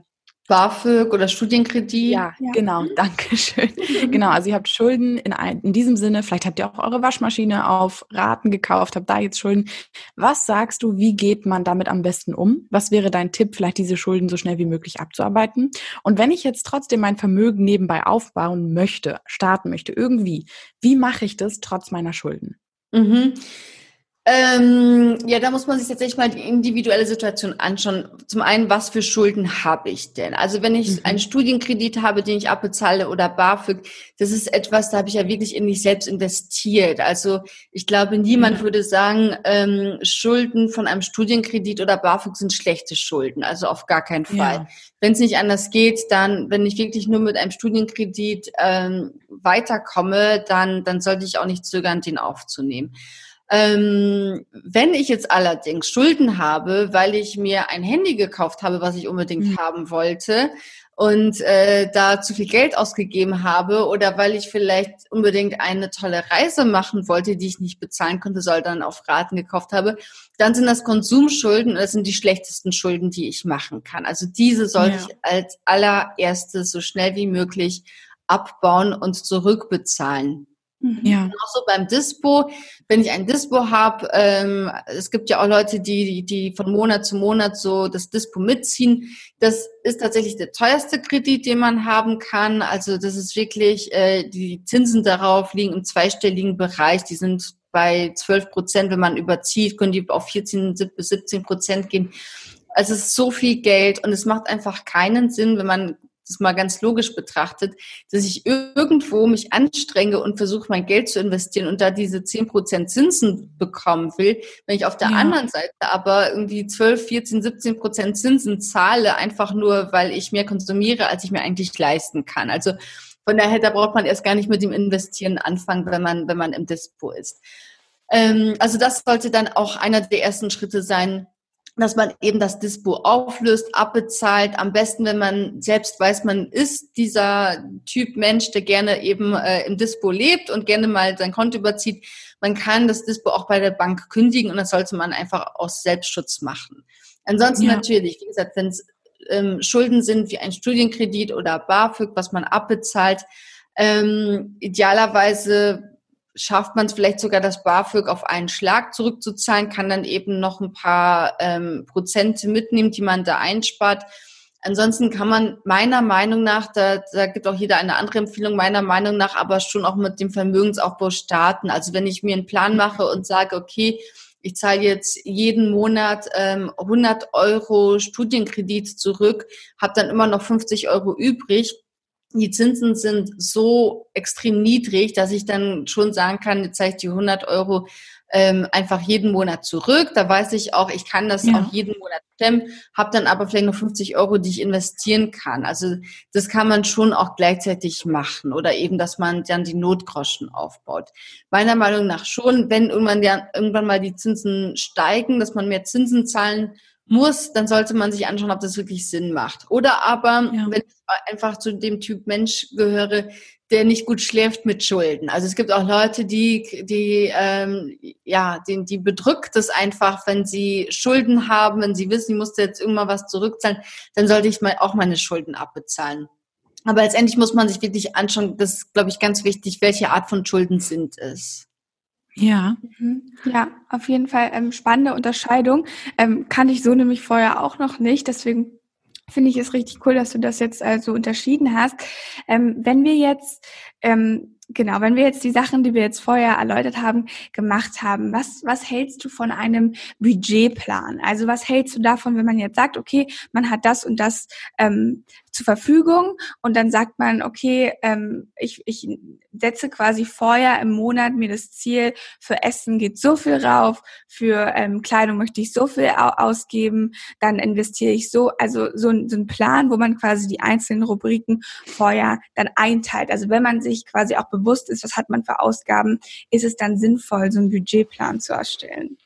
BAföG oder Studienkredit. Ja, ja. genau, danke schön. genau, also ihr habt Schulden in, ein, in diesem Sinne, vielleicht habt ihr auch eure Waschmaschine auf Raten gekauft, habt da jetzt Schulden. Was sagst du, wie geht man damit am besten um? Was wäre dein Tipp, vielleicht diese Schulden so schnell wie möglich abzuarbeiten? Und wenn ich jetzt trotzdem mein Vermögen nebenbei aufbauen möchte, starten möchte, irgendwie, wie mache ich das trotz meiner Schulden? Mhm. Ähm, ja, da muss man sich tatsächlich mal die individuelle Situation anschauen. Zum einen, was für Schulden habe ich denn? Also wenn ich mhm. einen Studienkredit habe, den ich abbezahle oder BAföG, das ist etwas, da habe ich ja wirklich in mich selbst investiert. Also ich glaube, niemand mhm. würde sagen, ähm, Schulden von einem Studienkredit oder BAföG sind schlechte Schulden. Also auf gar keinen Fall. Ja. Wenn es nicht anders geht, dann, wenn ich wirklich nur mit einem Studienkredit ähm, weiterkomme, dann, dann sollte ich auch nicht zögern, den aufzunehmen. Ähm, wenn ich jetzt allerdings Schulden habe, weil ich mir ein Handy gekauft habe, was ich unbedingt mhm. haben wollte und äh, da zu viel Geld ausgegeben habe oder weil ich vielleicht unbedingt eine tolle Reise machen wollte, die ich nicht bezahlen konnte, sondern auf Raten gekauft habe, dann sind das Konsumschulden und das sind die schlechtesten Schulden, die ich machen kann. Also diese sollte ja. ich als allererstes so schnell wie möglich abbauen und zurückbezahlen. Mhm. Ja. Auch beim Dispo, wenn ich ein Dispo habe, ähm, es gibt ja auch Leute, die, die von Monat zu Monat so das Dispo mitziehen. Das ist tatsächlich der teuerste Kredit, den man haben kann. Also das ist wirklich, äh, die Zinsen darauf liegen im zweistelligen Bereich. Die sind bei 12 Prozent, wenn man überzieht, können die auf 14 bis 17 Prozent gehen. Also es ist so viel Geld und es macht einfach keinen Sinn, wenn man das mal ganz logisch betrachtet, dass ich irgendwo mich anstrenge und versuche, mein Geld zu investieren und da diese 10% Zinsen bekommen will, wenn ich auf der ja. anderen Seite aber irgendwie 12, 14, 17 Prozent Zinsen zahle, einfach nur, weil ich mehr konsumiere, als ich mir eigentlich leisten kann. Also von daher, da braucht man erst gar nicht mit dem Investieren anfangen, wenn man, wenn man im Dispo ist. Ähm, also das sollte dann auch einer der ersten Schritte sein, dass man eben das Dispo auflöst, abbezahlt. Am besten, wenn man selbst weiß, man ist dieser Typ Mensch, der gerne eben äh, im Dispo lebt und gerne mal sein Konto überzieht. Man kann das Dispo auch bei der Bank kündigen und das sollte man einfach aus Selbstschutz machen. Ansonsten ja. natürlich, wie gesagt, wenn es ähm, Schulden sind wie ein Studienkredit oder BAföG, was man abbezahlt, ähm, idealerweise schafft man es vielleicht sogar, das BAföG auf einen Schlag zurückzuzahlen, kann dann eben noch ein paar ähm, Prozente mitnehmen, die man da einspart. Ansonsten kann man meiner Meinung nach, da, da gibt auch jeder eine andere Empfehlung, meiner Meinung nach aber schon auch mit dem Vermögensaufbau starten. Also wenn ich mir einen Plan mache und sage, okay, ich zahle jetzt jeden Monat ähm, 100 Euro Studienkredit zurück, habe dann immer noch 50 Euro übrig, die Zinsen sind so extrem niedrig, dass ich dann schon sagen kann, jetzt zeige ich die 100 Euro ähm, einfach jeden Monat zurück. Da weiß ich auch, ich kann das ja. auch jeden Monat stemmen, habe dann aber vielleicht noch 50 Euro, die ich investieren kann. Also das kann man schon auch gleichzeitig machen oder eben, dass man dann die Notgroschen aufbaut. Meiner Meinung nach schon, wenn irgendwann, ja, irgendwann mal die Zinsen steigen, dass man mehr Zinsen zahlen muss, dann sollte man sich anschauen, ob das wirklich Sinn macht. Oder aber, ja. wenn ich einfach zu dem Typ Mensch gehöre, der nicht gut schläft mit Schulden. Also es gibt auch Leute, die, die ähm, ja, die, die bedrückt es einfach, wenn sie Schulden haben, wenn sie wissen, ich musste jetzt irgendwann was zurückzahlen, dann sollte ich mal auch meine Schulden abbezahlen. Aber letztendlich muss man sich wirklich anschauen, das ist, glaube ich, ganz wichtig, welche Art von Schulden sind es. Ja. Mhm. Ja, auf jeden Fall ähm, spannende Unterscheidung. Ähm, kannte ich so nämlich vorher auch noch nicht. Deswegen finde ich es richtig cool, dass du das jetzt äh, so unterschieden hast. Ähm, wenn wir jetzt ähm, genau, wenn wir jetzt die Sachen, die wir jetzt vorher erläutert haben, gemacht haben, was, was hältst du von einem Budgetplan? Also was hältst du davon, wenn man jetzt sagt, okay, man hat das und das ähm, zur Verfügung und dann sagt man, okay, ähm, ich, ich setze quasi vorher im Monat mir das Ziel, für Essen geht so viel rauf, für ähm, Kleidung möchte ich so viel ausgeben, dann investiere ich so, also so, so ein Plan, wo man quasi die einzelnen Rubriken vorher dann einteilt. Also wenn man sich quasi auch bewusst ist, was hat man für Ausgaben, ist es dann sinnvoll, so einen Budgetplan zu erstellen.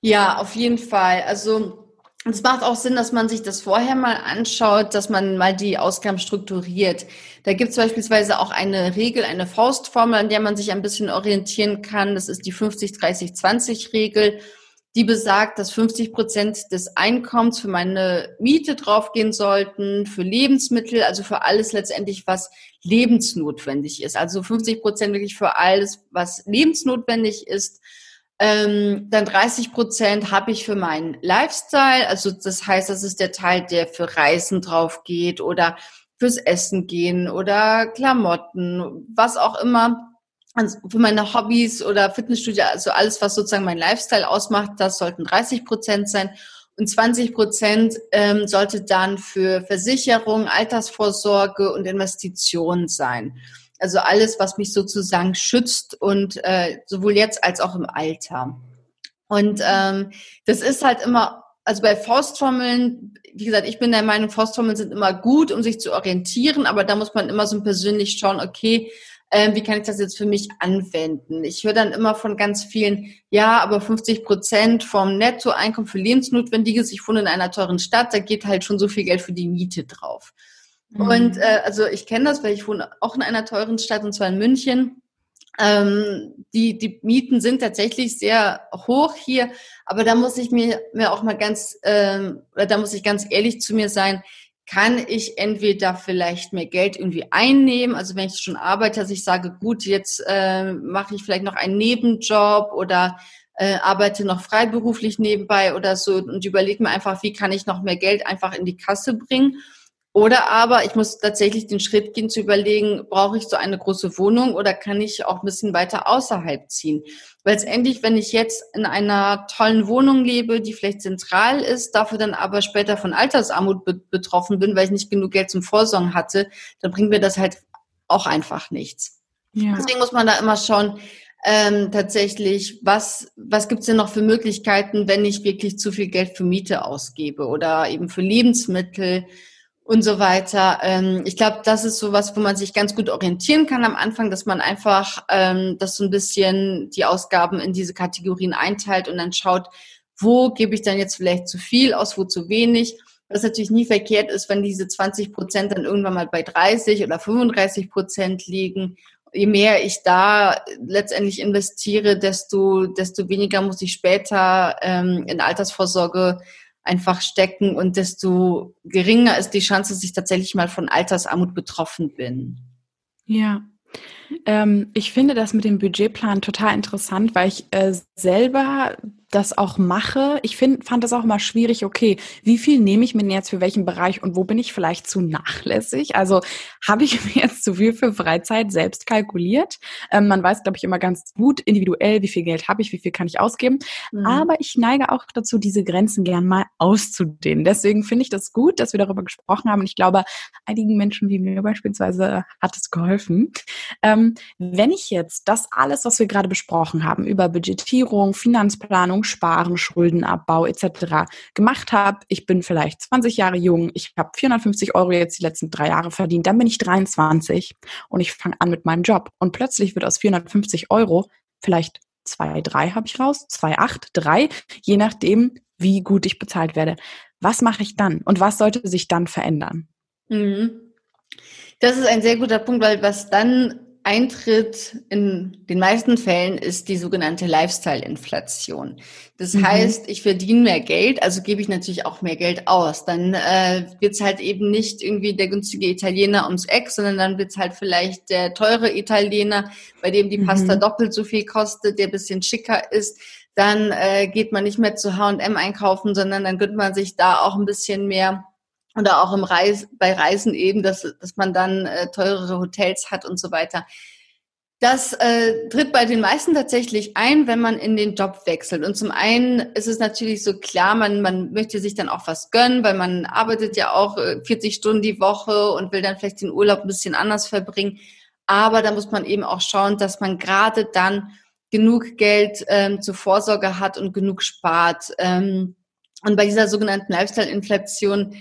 Ja, auf jeden Fall. Also es macht auch Sinn, dass man sich das vorher mal anschaut, dass man mal die Ausgaben strukturiert. Da gibt es beispielsweise auch eine Regel, eine Faustformel, an der man sich ein bisschen orientieren kann. Das ist die 50-30-20-Regel. Die besagt, dass 50 Prozent des Einkommens für meine Miete draufgehen sollten, für Lebensmittel, also für alles letztendlich, was lebensnotwendig ist. Also 50 Prozent wirklich für alles, was lebensnotwendig ist ähm, dann 30 Prozent habe ich für meinen Lifestyle. Also das heißt, das ist der Teil, der für Reisen drauf geht oder fürs Essen gehen oder Klamotten, was auch immer. Also für meine Hobbys oder Fitnessstudio, also alles, was sozusagen mein Lifestyle ausmacht, das sollten 30 Prozent sein. Und 20 Prozent ähm, sollte dann für Versicherung, Altersvorsorge und Investitionen sein. Also alles, was mich sozusagen schützt und äh, sowohl jetzt als auch im Alter. Und ähm, das ist halt immer, also bei Faustformeln, wie gesagt, ich bin der Meinung, Faustformeln sind immer gut, um sich zu orientieren, aber da muss man immer so persönlich schauen, okay, äh, wie kann ich das jetzt für mich anwenden? Ich höre dann immer von ganz vielen, ja, aber 50 Prozent vom Nettoeinkommen für Lebensnotwendiges, ich wohne in einer teuren Stadt, da geht halt schon so viel Geld für die Miete drauf. Mhm. Und äh, also ich kenne das, weil ich wohne auch in einer teuren Stadt und zwar in München. Ähm, die, die Mieten sind tatsächlich sehr hoch hier, aber da muss ich mir, mir auch mal ganz, ähm, oder da muss ich ganz ehrlich zu mir sein, kann ich entweder vielleicht mehr Geld irgendwie einnehmen, also wenn ich schon arbeite, dass ich sage, gut, jetzt äh, mache ich vielleicht noch einen Nebenjob oder äh, arbeite noch freiberuflich nebenbei oder so und überlege mir einfach, wie kann ich noch mehr Geld einfach in die Kasse bringen oder aber ich muss tatsächlich den Schritt gehen zu überlegen, brauche ich so eine große Wohnung oder kann ich auch ein bisschen weiter außerhalb ziehen? Weil letztendlich, wenn ich jetzt in einer tollen Wohnung lebe, die vielleicht zentral ist, dafür dann aber später von Altersarmut be betroffen bin, weil ich nicht genug Geld zum Vorsorgen hatte, dann bringt mir das halt auch einfach nichts. Ja. Deswegen muss man da immer schauen, ähm, tatsächlich, was, was gibt's denn noch für Möglichkeiten, wenn ich wirklich zu viel Geld für Miete ausgebe oder eben für Lebensmittel, und so weiter. Ähm, ich glaube, das ist so was, wo man sich ganz gut orientieren kann am Anfang, dass man einfach ähm, das so ein bisschen die Ausgaben in diese Kategorien einteilt und dann schaut, wo gebe ich dann jetzt vielleicht zu viel aus, wo zu wenig. Was natürlich nie verkehrt ist, wenn diese 20 Prozent dann irgendwann mal bei 30 oder 35 Prozent liegen. Je mehr ich da letztendlich investiere, desto, desto weniger muss ich später ähm, in Altersvorsorge einfach stecken und desto geringer ist die Chance, dass ich tatsächlich mal von Altersarmut betroffen bin. Ja. Ähm, ich finde das mit dem Budgetplan total interessant, weil ich äh, selber das auch mache. Ich find, fand das auch immer schwierig, okay, wie viel nehme ich mir jetzt für welchen Bereich und wo bin ich vielleicht zu nachlässig? Also habe ich mir jetzt zu viel für Freizeit selbst kalkuliert? Ähm, man weiß, glaube ich, immer ganz gut individuell, wie viel Geld habe ich, wie viel kann ich ausgeben. Mhm. Aber ich neige auch dazu, diese Grenzen gern mal auszudehnen. Deswegen finde ich das gut, dass wir darüber gesprochen haben. Und ich glaube, einigen Menschen wie mir beispielsweise hat es geholfen. Ähm, wenn ich jetzt das alles, was wir gerade besprochen haben, über Budgetierung, Finanzplanung, Sparen, Schuldenabbau etc. gemacht habe. Ich bin vielleicht 20 Jahre jung, ich habe 450 Euro jetzt die letzten drei Jahre verdient, dann bin ich 23 und ich fange an mit meinem Job und plötzlich wird aus 450 Euro vielleicht zwei, drei habe ich raus, zwei, acht, drei, je nachdem, wie gut ich bezahlt werde. Was mache ich dann und was sollte sich dann verändern? Mhm. Das ist ein sehr guter Punkt, weil was dann eintritt in den meisten Fällen ist die sogenannte Lifestyle-Inflation. Das mhm. heißt, ich verdiene mehr Geld, also gebe ich natürlich auch mehr Geld aus. Dann äh, wird es halt eben nicht irgendwie der günstige Italiener ums Eck, sondern dann wird es halt vielleicht der teure Italiener, bei dem die Pasta mhm. doppelt so viel kostet, der bisschen schicker ist. Dann äh, geht man nicht mehr zu H&M einkaufen, sondern dann gönnt man sich da auch ein bisschen mehr oder auch im Reis, bei Reisen eben, dass, dass man dann äh, teurere Hotels hat und so weiter. Das äh, tritt bei den meisten tatsächlich ein, wenn man in den Job wechselt. Und zum einen ist es natürlich so klar, man, man möchte sich dann auch was gönnen, weil man arbeitet ja auch 40 äh, Stunden die Woche und will dann vielleicht den Urlaub ein bisschen anders verbringen. Aber da muss man eben auch schauen, dass man gerade dann genug Geld ähm, zur Vorsorge hat und genug spart. Ähm, und bei dieser sogenannten Lifestyle-Inflation,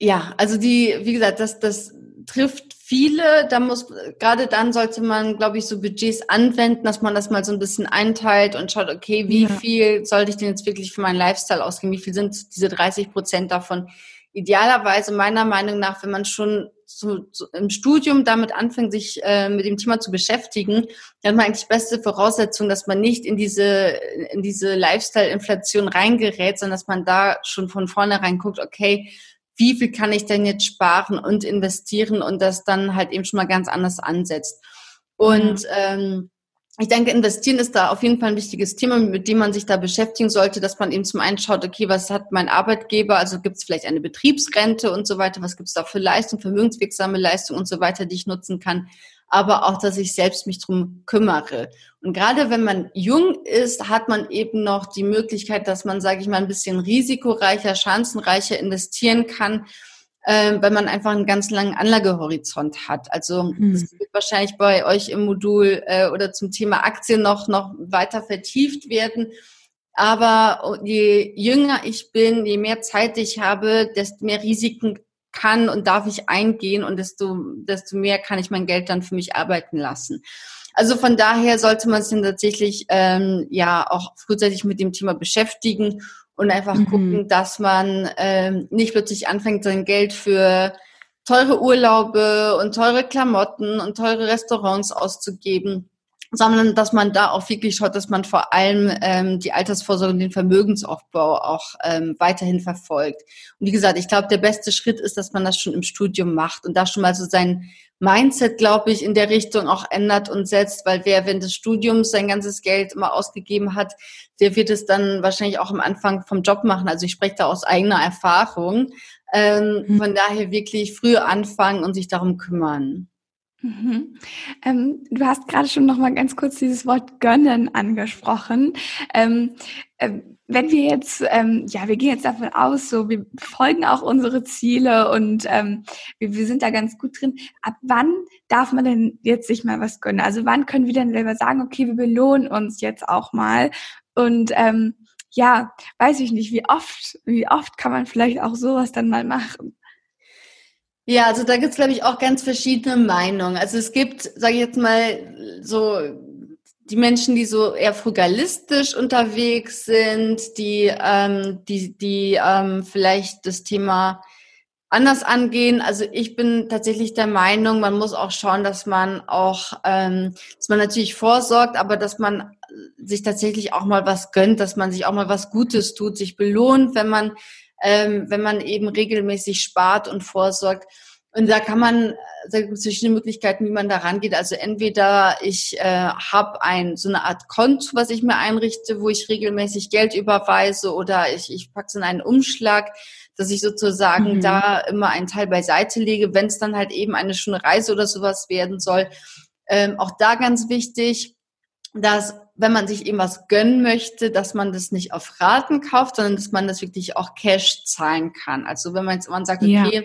ja, also die, wie gesagt, das, das trifft viele. Da muss, gerade dann sollte man, glaube ich, so Budgets anwenden, dass man das mal so ein bisschen einteilt und schaut, okay, wie ja. viel sollte ich denn jetzt wirklich für meinen Lifestyle ausgeben? Wie viel sind diese 30 Prozent davon? Idealerweise meiner Meinung nach, wenn man schon so, so im Studium damit anfängt, sich äh, mit dem Thema zu beschäftigen, dann hat man eigentlich beste Voraussetzung, dass man nicht in diese, in diese Lifestyle-Inflation reingerät, sondern dass man da schon von vornherein guckt, okay, wie viel kann ich denn jetzt sparen und investieren und das dann halt eben schon mal ganz anders ansetzt. Und ähm, ich denke, investieren ist da auf jeden Fall ein wichtiges Thema, mit dem man sich da beschäftigen sollte, dass man eben zum einen schaut, okay, was hat mein Arbeitgeber, also gibt es vielleicht eine Betriebsrente und so weiter, was gibt es da für Leistung, vermögenswirksame Leistung und so weiter, die ich nutzen kann aber auch, dass ich selbst mich drum kümmere. Und gerade wenn man jung ist, hat man eben noch die Möglichkeit, dass man, sage ich mal, ein bisschen risikoreicher, chancenreicher investieren kann, äh, weil man einfach einen ganz langen Anlagehorizont hat. Also mhm. das wird wahrscheinlich bei euch im Modul äh, oder zum Thema Aktien noch, noch weiter vertieft werden. Aber je jünger ich bin, je mehr Zeit ich habe, desto mehr Risiken kann und darf ich eingehen und desto, desto mehr kann ich mein Geld dann für mich arbeiten lassen. Also von daher sollte man sich tatsächlich ähm, ja auch frühzeitig mit dem Thema beschäftigen und einfach mhm. gucken, dass man ähm, nicht plötzlich anfängt, sein Geld für teure Urlaube und teure Klamotten und teure Restaurants auszugeben, sondern dass man da auch wirklich schaut, dass man vor allem ähm, die Altersvorsorge und den Vermögensaufbau auch ähm, weiterhin verfolgt. Und wie gesagt, ich glaube, der beste Schritt ist, dass man das schon im Studium macht und da schon mal so sein Mindset, glaube ich, in der Richtung auch ändert und setzt, weil wer während des Studiums sein ganzes Geld immer ausgegeben hat, der wird es dann wahrscheinlich auch am Anfang vom Job machen. Also ich spreche da aus eigener Erfahrung. Ähm, mhm. Von daher wirklich früh anfangen und sich darum kümmern. Mhm. Ähm, du hast gerade schon noch mal ganz kurz dieses Wort gönnen angesprochen. Ähm, äh, wenn wir jetzt, ähm, ja, wir gehen jetzt davon aus, so wir folgen auch unsere Ziele und ähm, wir, wir sind da ganz gut drin. Ab wann darf man denn jetzt sich mal was gönnen? Also wann können wir denn selber sagen, okay, wir belohnen uns jetzt auch mal und ähm, ja, weiß ich nicht, wie oft, wie oft kann man vielleicht auch sowas dann mal machen? Ja, also da gibt es, glaube ich, auch ganz verschiedene Meinungen. Also es gibt, sage ich jetzt mal, so die Menschen, die so eher frugalistisch unterwegs sind, die, ähm, die, die ähm, vielleicht das Thema anders angehen. Also ich bin tatsächlich der Meinung, man muss auch schauen, dass man auch, ähm, dass man natürlich vorsorgt, aber dass man sich tatsächlich auch mal was gönnt, dass man sich auch mal was Gutes tut, sich belohnt, wenn man ähm, wenn man eben regelmäßig spart und vorsorgt. Und da kann man, da gibt es verschiedene Möglichkeiten, wie man da rangeht. Also entweder ich äh, habe ein so eine Art Konto, was ich mir einrichte, wo ich regelmäßig Geld überweise, oder ich, ich packe es in einen Umschlag, dass ich sozusagen mhm. da immer einen Teil beiseite lege, wenn es dann halt eben eine schöne Reise oder sowas werden soll. Ähm, auch da ganz wichtig, dass wenn man sich eben was gönnen möchte, dass man das nicht auf Raten kauft, sondern dass man das wirklich auch Cash zahlen kann. Also wenn man jetzt man sagt, okay, ja.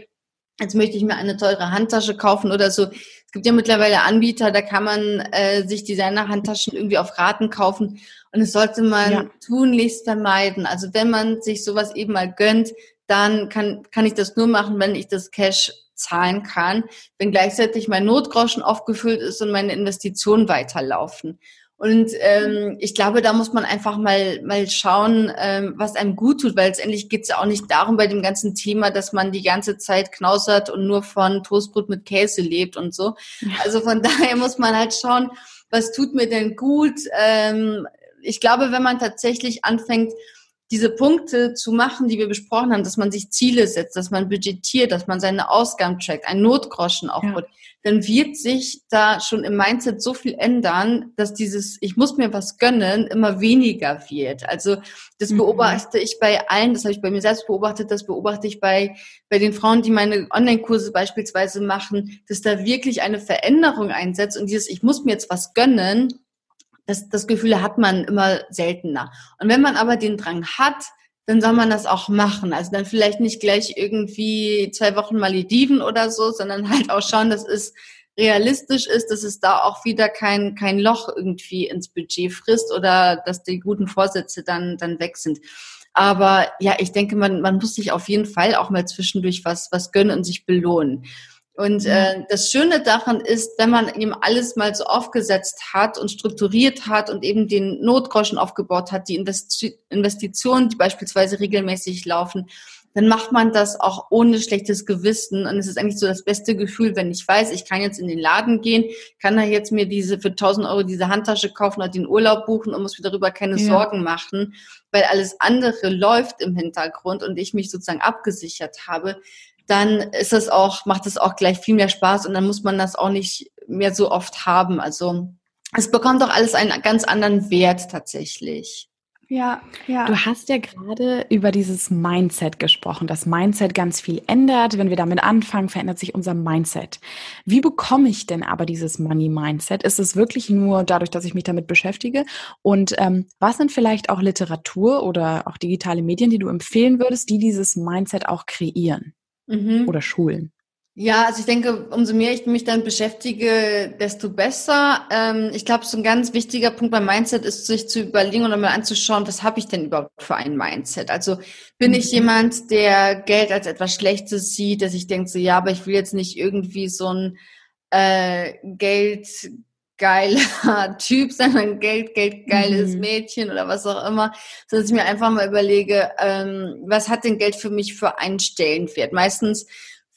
jetzt möchte ich mir eine teure Handtasche kaufen oder so. Es gibt ja mittlerweile Anbieter, da kann man äh, sich Designer-Handtaschen irgendwie auf Raten kaufen. Und das sollte man ja. tunlichst vermeiden. Also wenn man sich sowas eben mal gönnt, dann kann, kann ich das nur machen, wenn ich das Cash zahlen kann, wenn gleichzeitig mein Notgroschen aufgefüllt ist und meine Investitionen weiterlaufen. Und ähm, ich glaube, da muss man einfach mal, mal schauen, ähm, was einem gut tut, weil letztendlich geht es ja auch nicht darum bei dem ganzen Thema, dass man die ganze Zeit knausert und nur von Toastbrot mit Käse lebt und so. Also von daher muss man halt schauen, was tut mir denn gut. Ähm, ich glaube, wenn man tatsächlich anfängt, diese Punkte zu machen, die wir besprochen haben, dass man sich Ziele setzt, dass man budgetiert, dass man seine Ausgaben trackt, ein Notgroschen aufbaut, ja. dann wird sich da schon im Mindset so viel ändern, dass dieses Ich muss mir was gönnen immer weniger wird. Also das mhm. beobachte ich bei allen, das habe ich bei mir selbst beobachtet, das beobachte ich bei, bei den Frauen, die meine Online-Kurse beispielsweise machen, dass da wirklich eine Veränderung einsetzt und dieses Ich muss mir jetzt was gönnen, das, das Gefühl hat man immer seltener. Und wenn man aber den Drang hat, dann soll man das auch machen. Also dann vielleicht nicht gleich irgendwie zwei Wochen Malediven oder so, sondern halt auch schauen, dass es realistisch ist, dass es da auch wieder kein, kein Loch irgendwie ins Budget frisst oder dass die guten Vorsätze dann, dann weg sind. Aber ja, ich denke, man, man muss sich auf jeden Fall auch mal zwischendurch was, was gönnen und sich belohnen. Und äh, das Schöne daran ist, wenn man eben alles mal so aufgesetzt hat und strukturiert hat und eben den Notgroschen aufgebaut hat, die Investi Investitionen, die beispielsweise regelmäßig laufen, dann macht man das auch ohne schlechtes Gewissen. Und es ist eigentlich so das beste Gefühl, wenn ich weiß, ich kann jetzt in den Laden gehen, kann da jetzt mir diese für 1000 Euro diese Handtasche kaufen oder den Urlaub buchen und muss mir darüber keine ja. Sorgen machen, weil alles andere läuft im Hintergrund und ich mich sozusagen abgesichert habe dann ist es auch, macht es auch gleich viel mehr Spaß und dann muss man das auch nicht mehr so oft haben. Also es bekommt doch alles einen ganz anderen Wert tatsächlich. Ja, ja. Du hast ja gerade über dieses Mindset gesprochen, dass Mindset ganz viel ändert. Wenn wir damit anfangen, verändert sich unser Mindset. Wie bekomme ich denn aber dieses Money Mindset? Ist es wirklich nur dadurch, dass ich mich damit beschäftige? Und ähm, was sind vielleicht auch Literatur oder auch digitale Medien, die du empfehlen würdest, die dieses Mindset auch kreieren? Mhm. oder Schulen? Ja, also ich denke, umso mehr ich mich dann beschäftige, desto besser. Ähm, ich glaube, so ein ganz wichtiger Punkt beim Mindset ist, sich zu überlegen oder mal anzuschauen, was habe ich denn überhaupt für ein Mindset? Also bin mhm. ich jemand, der Geld als etwas Schlechtes sieht, dass ich denke so, ja, aber ich will jetzt nicht irgendwie so ein äh, Geld geiler Typ sein, ein Geld, Geld, geiles mhm. Mädchen oder was auch immer, so dass ich mir einfach mal überlege, ähm, was hat denn Geld für mich für einen Stellenwert? Meistens,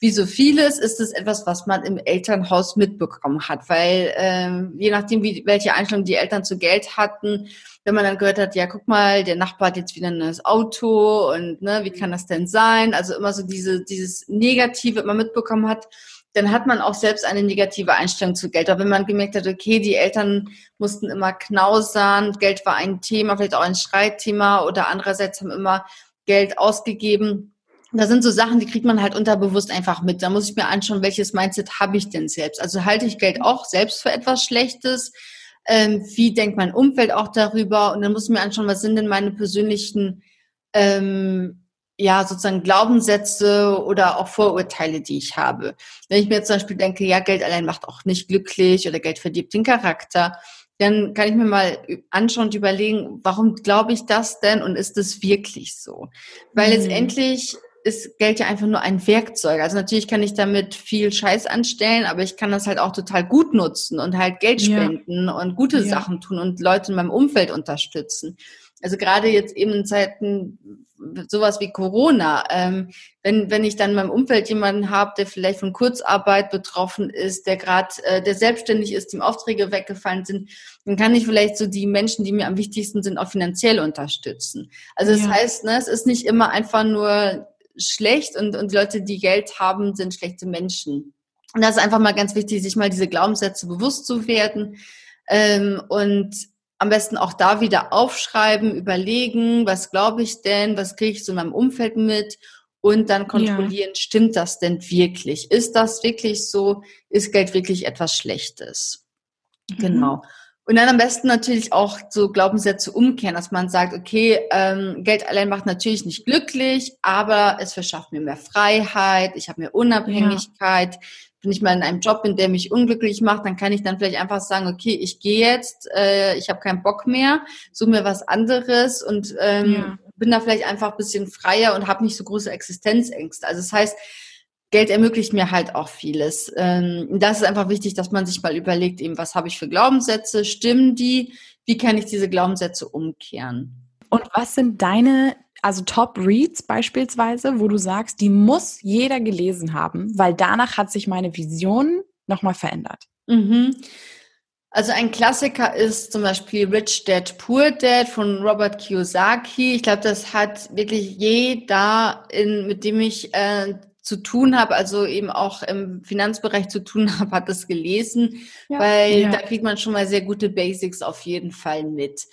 wie so vieles, ist es etwas, was man im Elternhaus mitbekommen hat, weil ähm, je nachdem, wie, welche Einstellung die Eltern zu Geld hatten, wenn man dann gehört hat, ja, guck mal, der Nachbar hat jetzt wieder ein neues Auto und ne, wie kann das denn sein? Also immer so diese, dieses Negative immer mitbekommen hat, dann hat man auch selbst eine negative Einstellung zu Geld. Aber wenn man gemerkt hat, okay, die Eltern mussten immer knausern, Geld war ein Thema, vielleicht auch ein Streitthema oder andererseits haben immer Geld ausgegeben. Da sind so Sachen, die kriegt man halt unterbewusst einfach mit. Da muss ich mir anschauen, welches Mindset habe ich denn selbst? Also halte ich Geld auch selbst für etwas Schlechtes? Ähm, wie denkt mein Umfeld auch darüber? Und dann muss ich mir anschauen, was sind denn meine persönlichen ähm, ja, sozusagen Glaubenssätze oder auch Vorurteile, die ich habe. Wenn ich mir zum Beispiel denke, ja, Geld allein macht auch nicht glücklich oder Geld verdirbt den Charakter, dann kann ich mir mal anschauen und überlegen, warum glaube ich das denn und ist es wirklich so? Weil mhm. letztendlich ist Geld ja einfach nur ein Werkzeug. Also natürlich kann ich damit viel Scheiß anstellen, aber ich kann das halt auch total gut nutzen und halt Geld spenden ja. und gute ja. Sachen tun und Leute in meinem Umfeld unterstützen. Also gerade jetzt eben in Zeiten sowas wie Corona, ähm, wenn, wenn ich dann in meinem Umfeld jemanden habe, der vielleicht von Kurzarbeit betroffen ist, der gerade, äh, der selbstständig ist, dem Aufträge weggefallen sind, dann kann ich vielleicht so die Menschen, die mir am wichtigsten sind, auch finanziell unterstützen. Also das ja. heißt, ne, es ist nicht immer einfach nur schlecht und, und Leute, die Geld haben, sind schlechte Menschen. Und das ist einfach mal ganz wichtig, sich mal diese Glaubenssätze bewusst zu werden ähm, und am besten auch da wieder aufschreiben, überlegen, was glaube ich denn, was kriege ich so in meinem Umfeld mit und dann kontrollieren, ja. stimmt das denn wirklich? Ist das wirklich so? Ist Geld wirklich etwas Schlechtes? Mhm. Genau. Und dann am besten natürlich auch so Glaubenssätze umkehren, dass man sagt, okay, ähm, Geld allein macht natürlich nicht glücklich, aber es verschafft mir mehr Freiheit, ich habe mehr Unabhängigkeit, ja wenn ich mal in einem Job bin, der mich unglücklich macht, dann kann ich dann vielleicht einfach sagen, okay, ich gehe jetzt, äh, ich habe keinen Bock mehr, suche mir was anderes und ähm, ja. bin da vielleicht einfach ein bisschen freier und habe nicht so große Existenzängste. Also das heißt, Geld ermöglicht mir halt auch vieles. Ähm, das ist einfach wichtig, dass man sich mal überlegt, eben, was habe ich für Glaubenssätze, stimmen die, wie kann ich diese Glaubenssätze umkehren? Und was sind deine also Top Reads beispielsweise, wo du sagst, die muss jeder gelesen haben, weil danach hat sich meine Vision nochmal verändert. Mhm. Also ein Klassiker ist zum Beispiel Rich Dad Poor Dad von Robert Kiyosaki. Ich glaube, das hat wirklich jeder, in, mit dem ich äh, zu tun habe, also eben auch im Finanzbereich zu tun habe, hat das gelesen, ja. weil ja. da kriegt man schon mal sehr gute Basics auf jeden Fall mit.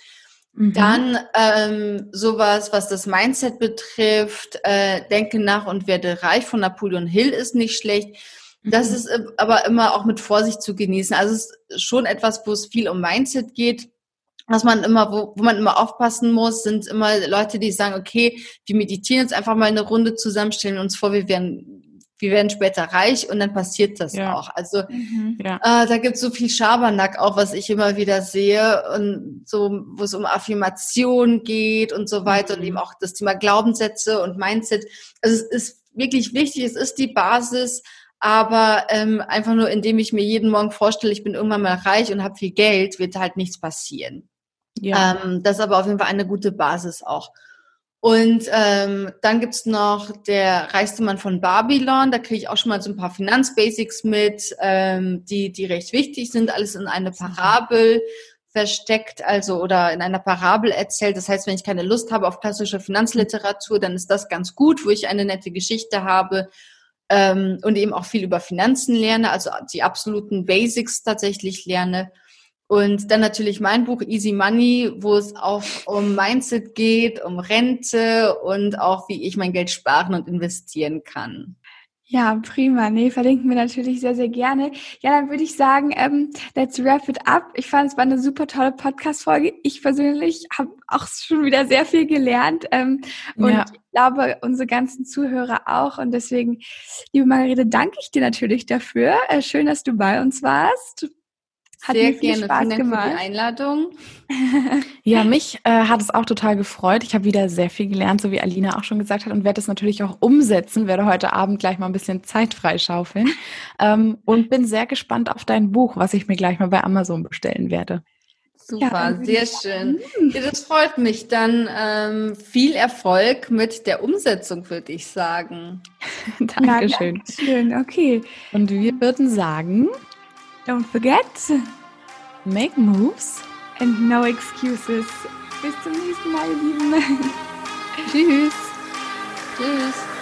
Mhm. Dann ähm, sowas, was das Mindset betrifft, äh, denke nach und werde reich von Napoleon Hill ist nicht schlecht. Das mhm. ist äh, aber immer auch mit Vorsicht zu genießen. Also es ist schon etwas, wo es viel um Mindset geht. Was man immer, wo, wo man immer aufpassen muss, sind immer Leute, die sagen, okay, wir meditieren jetzt einfach mal eine Runde zusammen, stellen uns vor, wir werden wir werden später reich und dann passiert das ja. auch. Also mhm, ja. äh, da gibt es so viel Schabernack auch, was ich immer wieder sehe und so, wo es um Affirmation geht und so weiter mhm. und eben auch das Thema Glaubenssätze und Mindset. Also es ist wirklich wichtig, es ist die Basis, aber ähm, einfach nur, indem ich mir jeden Morgen vorstelle, ich bin irgendwann mal reich und habe viel Geld, wird halt nichts passieren. Ja. Ähm, das ist aber auf jeden Fall eine gute Basis auch. Und ähm, dann gibt's noch der reichste Mann von Babylon. Da kriege ich auch schon mal so ein paar Finanzbasics mit, ähm, die, die recht wichtig sind. Alles in eine Parabel versteckt, also oder in einer Parabel erzählt. Das heißt, wenn ich keine Lust habe auf klassische Finanzliteratur, dann ist das ganz gut, wo ich eine nette Geschichte habe ähm, und eben auch viel über Finanzen lerne, also die absoluten Basics tatsächlich lerne. Und dann natürlich mein Buch Easy Money, wo es auch um Mindset geht, um Rente und auch wie ich mein Geld sparen und investieren kann. Ja, prima. Nee, verlinken wir natürlich sehr, sehr gerne. Ja, dann würde ich sagen, ähm, let's wrap it up. Ich fand, es war eine super tolle Podcast-Folge. Ich persönlich habe auch schon wieder sehr viel gelernt. Ähm, und ja. ich glaube, unsere ganzen Zuhörer auch. Und deswegen, liebe Margarete, danke ich dir natürlich dafür. Äh, schön, dass du bei uns warst. Hat Sehr mir viel gerne. Spaß Vielen Dank gemacht. für die Einladung. ja, mich äh, hat es auch total gefreut. Ich habe wieder sehr viel gelernt, so wie Alina auch schon gesagt hat, und werde es natürlich auch umsetzen. Werde heute Abend gleich mal ein bisschen Zeit freischaufeln ähm, und bin sehr gespannt auf dein Buch, was ich mir gleich mal bei Amazon bestellen werde. Super, ja, sehr schön. Ja, das freut mich. Dann ähm, viel Erfolg mit der Umsetzung, würde ich sagen. Dankeschön. Ja, Dankeschön. Okay. Und wir würden sagen, Don't forget, make moves and no excuses. Bis zum nächsten Mal, ihr Lieben. Tschüss. Tschüss.